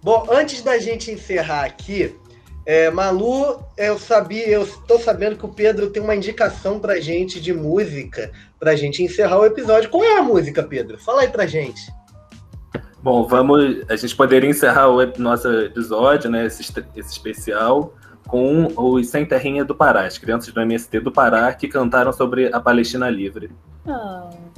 Bom, antes da gente encerrar aqui, é, Malu, eu sabia, eu estou sabendo que o Pedro tem uma indicação pra gente de música pra gente encerrar o episódio. Qual é a música, Pedro? Fala aí pra gente. Bom, vamos. A gente poderia encerrar o nosso episódio, né? Esse, esse especial, com os Sem Terrinha do Pará, as crianças do MST do Pará que cantaram sobre a Palestina Livre. Oh.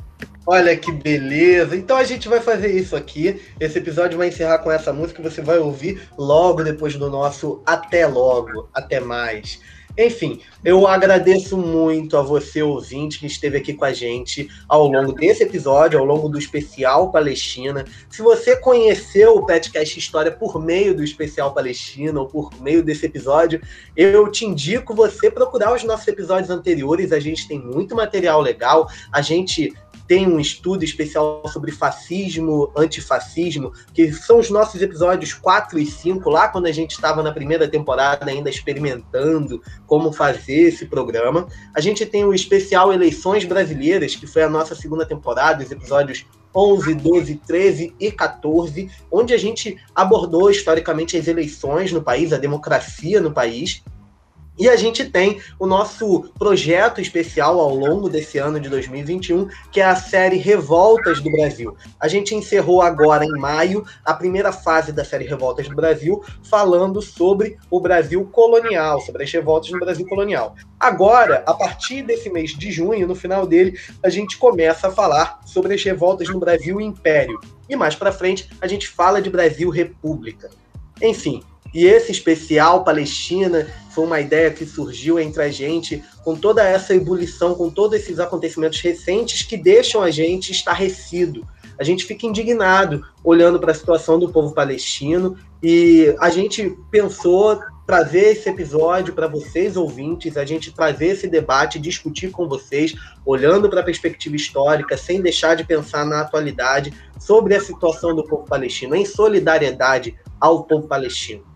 Olha que beleza! Então a gente vai fazer isso aqui. Esse episódio vai encerrar com essa música você vai ouvir logo depois do nosso Até Logo, Até Mais. Enfim, eu agradeço muito a você, ouvinte, que esteve aqui com a gente ao longo desse episódio, ao longo do especial Palestina. Se você conheceu o Petcast História por meio do especial Palestina ou por meio desse episódio, eu te indico você procurar os nossos episódios anteriores. A gente tem muito material legal, a gente tem um estudo especial sobre fascismo, antifascismo, que são os nossos episódios 4 e 5, lá quando a gente estava na primeira temporada ainda experimentando como fazer esse programa. A gente tem o especial Eleições Brasileiras, que foi a nossa segunda temporada, os episódios 11, 12, 13 e 14, onde a gente abordou historicamente as eleições no país, a democracia no país. E a gente tem o nosso projeto especial ao longo desse ano de 2021, que é a série Revoltas do Brasil. A gente encerrou agora em maio a primeira fase da série Revoltas do Brasil, falando sobre o Brasil colonial, sobre as revoltas no Brasil colonial. Agora, a partir desse mês de junho, no final dele, a gente começa a falar sobre as revoltas no Brasil Império. E mais para frente, a gente fala de Brasil República. Enfim, e esse especial Palestina foi uma ideia que surgiu entre a gente com toda essa ebulição, com todos esses acontecimentos recentes que deixam a gente estarrecido. A gente fica indignado olhando para a situação do povo palestino e a gente pensou trazer esse episódio para vocês ouvintes, a gente trazer esse debate, discutir com vocês, olhando para a perspectiva histórica, sem deixar de pensar na atualidade sobre a situação do povo palestino, em solidariedade ao povo palestino.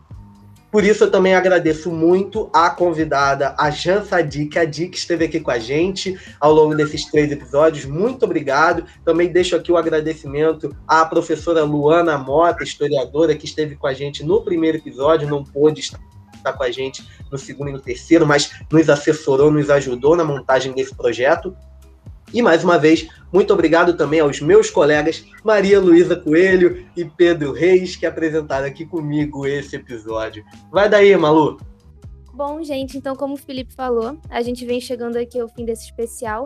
Por isso, eu também agradeço muito a convidada, a Jan Sadik, a Di, que esteve aqui com a gente ao longo desses três episódios. Muito obrigado. Também deixo aqui o agradecimento à professora Luana Mota, historiadora, que esteve com a gente no primeiro episódio, não pôde estar com a gente no segundo e no terceiro, mas nos assessorou, nos ajudou na montagem desse projeto. E mais uma vez, muito obrigado também aos meus colegas Maria Luísa Coelho e Pedro Reis, que apresentaram aqui comigo esse episódio. Vai daí, Malu! Bom, gente, então, como o Felipe falou, a gente vem chegando aqui ao fim desse especial.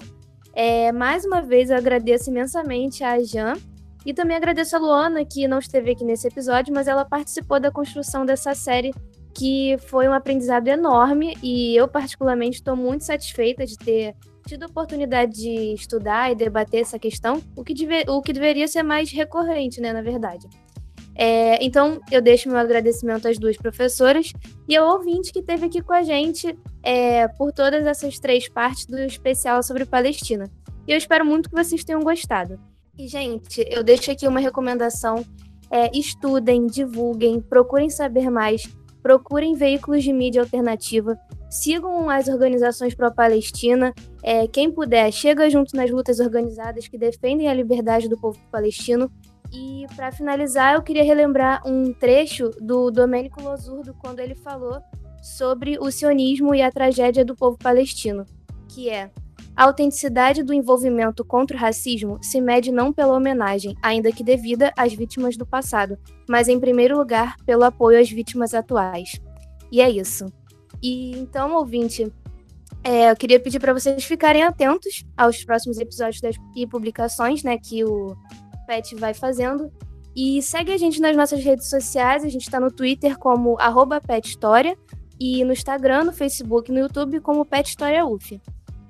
É, mais uma vez, eu agradeço imensamente a Jan e também agradeço a Luana, que não esteve aqui nesse episódio, mas ela participou da construção dessa série, que foi um aprendizado enorme e eu, particularmente, estou muito satisfeita de ter tido a oportunidade de estudar e debater essa questão, o que, deve, o que deveria ser mais recorrente, né, na verdade. É, então, eu deixo meu agradecimento às duas professoras e ao ouvinte que esteve aqui com a gente é, por todas essas três partes do especial sobre Palestina. E eu espero muito que vocês tenham gostado. E, gente, eu deixo aqui uma recomendação: é, estudem, divulguem, procurem saber mais, procurem veículos de mídia alternativa, sigam as organizações pró-Palestina. É, quem puder, chega junto nas lutas organizadas que defendem a liberdade do povo palestino. E para finalizar, eu queria relembrar um trecho do Domênico Losurdo quando ele falou sobre o sionismo e a tragédia do povo palestino, que é a autenticidade do envolvimento contra o racismo se mede não pela homenagem, ainda que devida às vítimas do passado, mas em primeiro lugar pelo apoio às vítimas atuais. E é isso. E então, ouvinte, é, eu queria pedir para vocês ficarem atentos aos próximos episódios das, e publicações né, que o Pet vai fazendo. E segue a gente nas nossas redes sociais. A gente está no Twitter como PetHistória e no Instagram, no Facebook no YouTube como Pet História UF.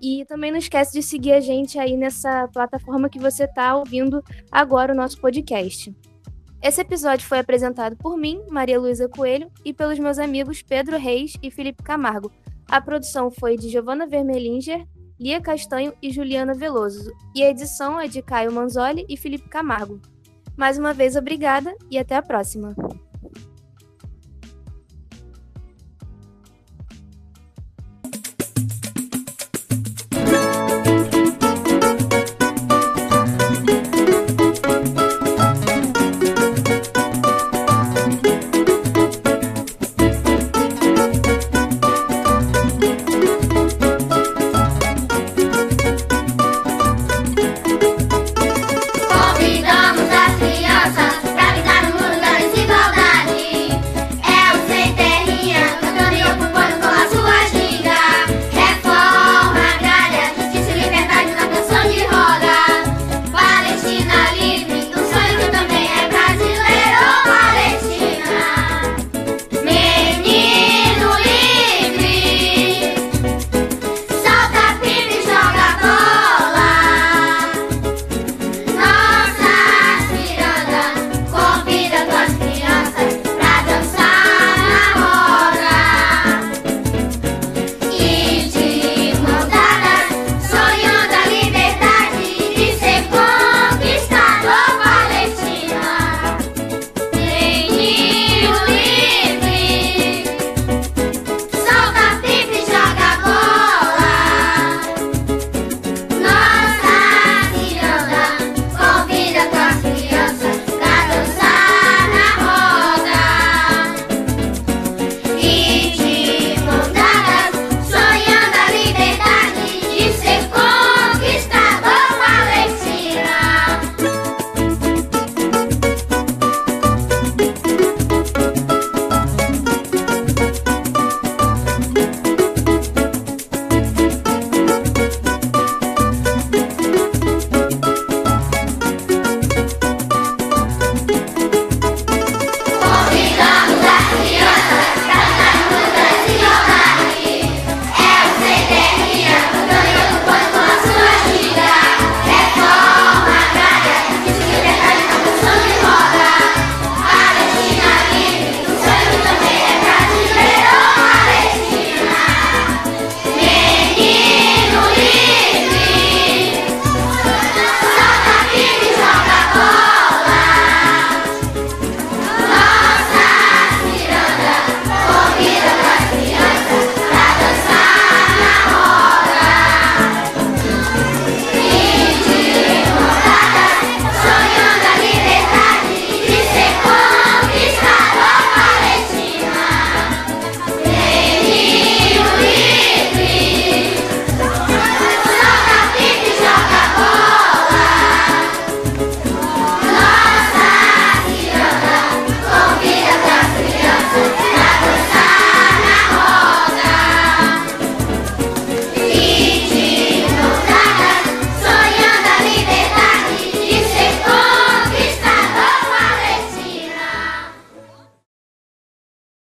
E também não esquece de seguir a gente aí nessa plataforma que você está ouvindo agora o nosso podcast. Esse episódio foi apresentado por mim, Maria Luísa Coelho, e pelos meus amigos Pedro Reis e Felipe Camargo. A produção foi de Giovanna Vermelinger, Lia Castanho e Juliana Veloso, e a edição é de Caio Manzoli e Felipe Camargo. Mais uma vez, obrigada e até a próxima!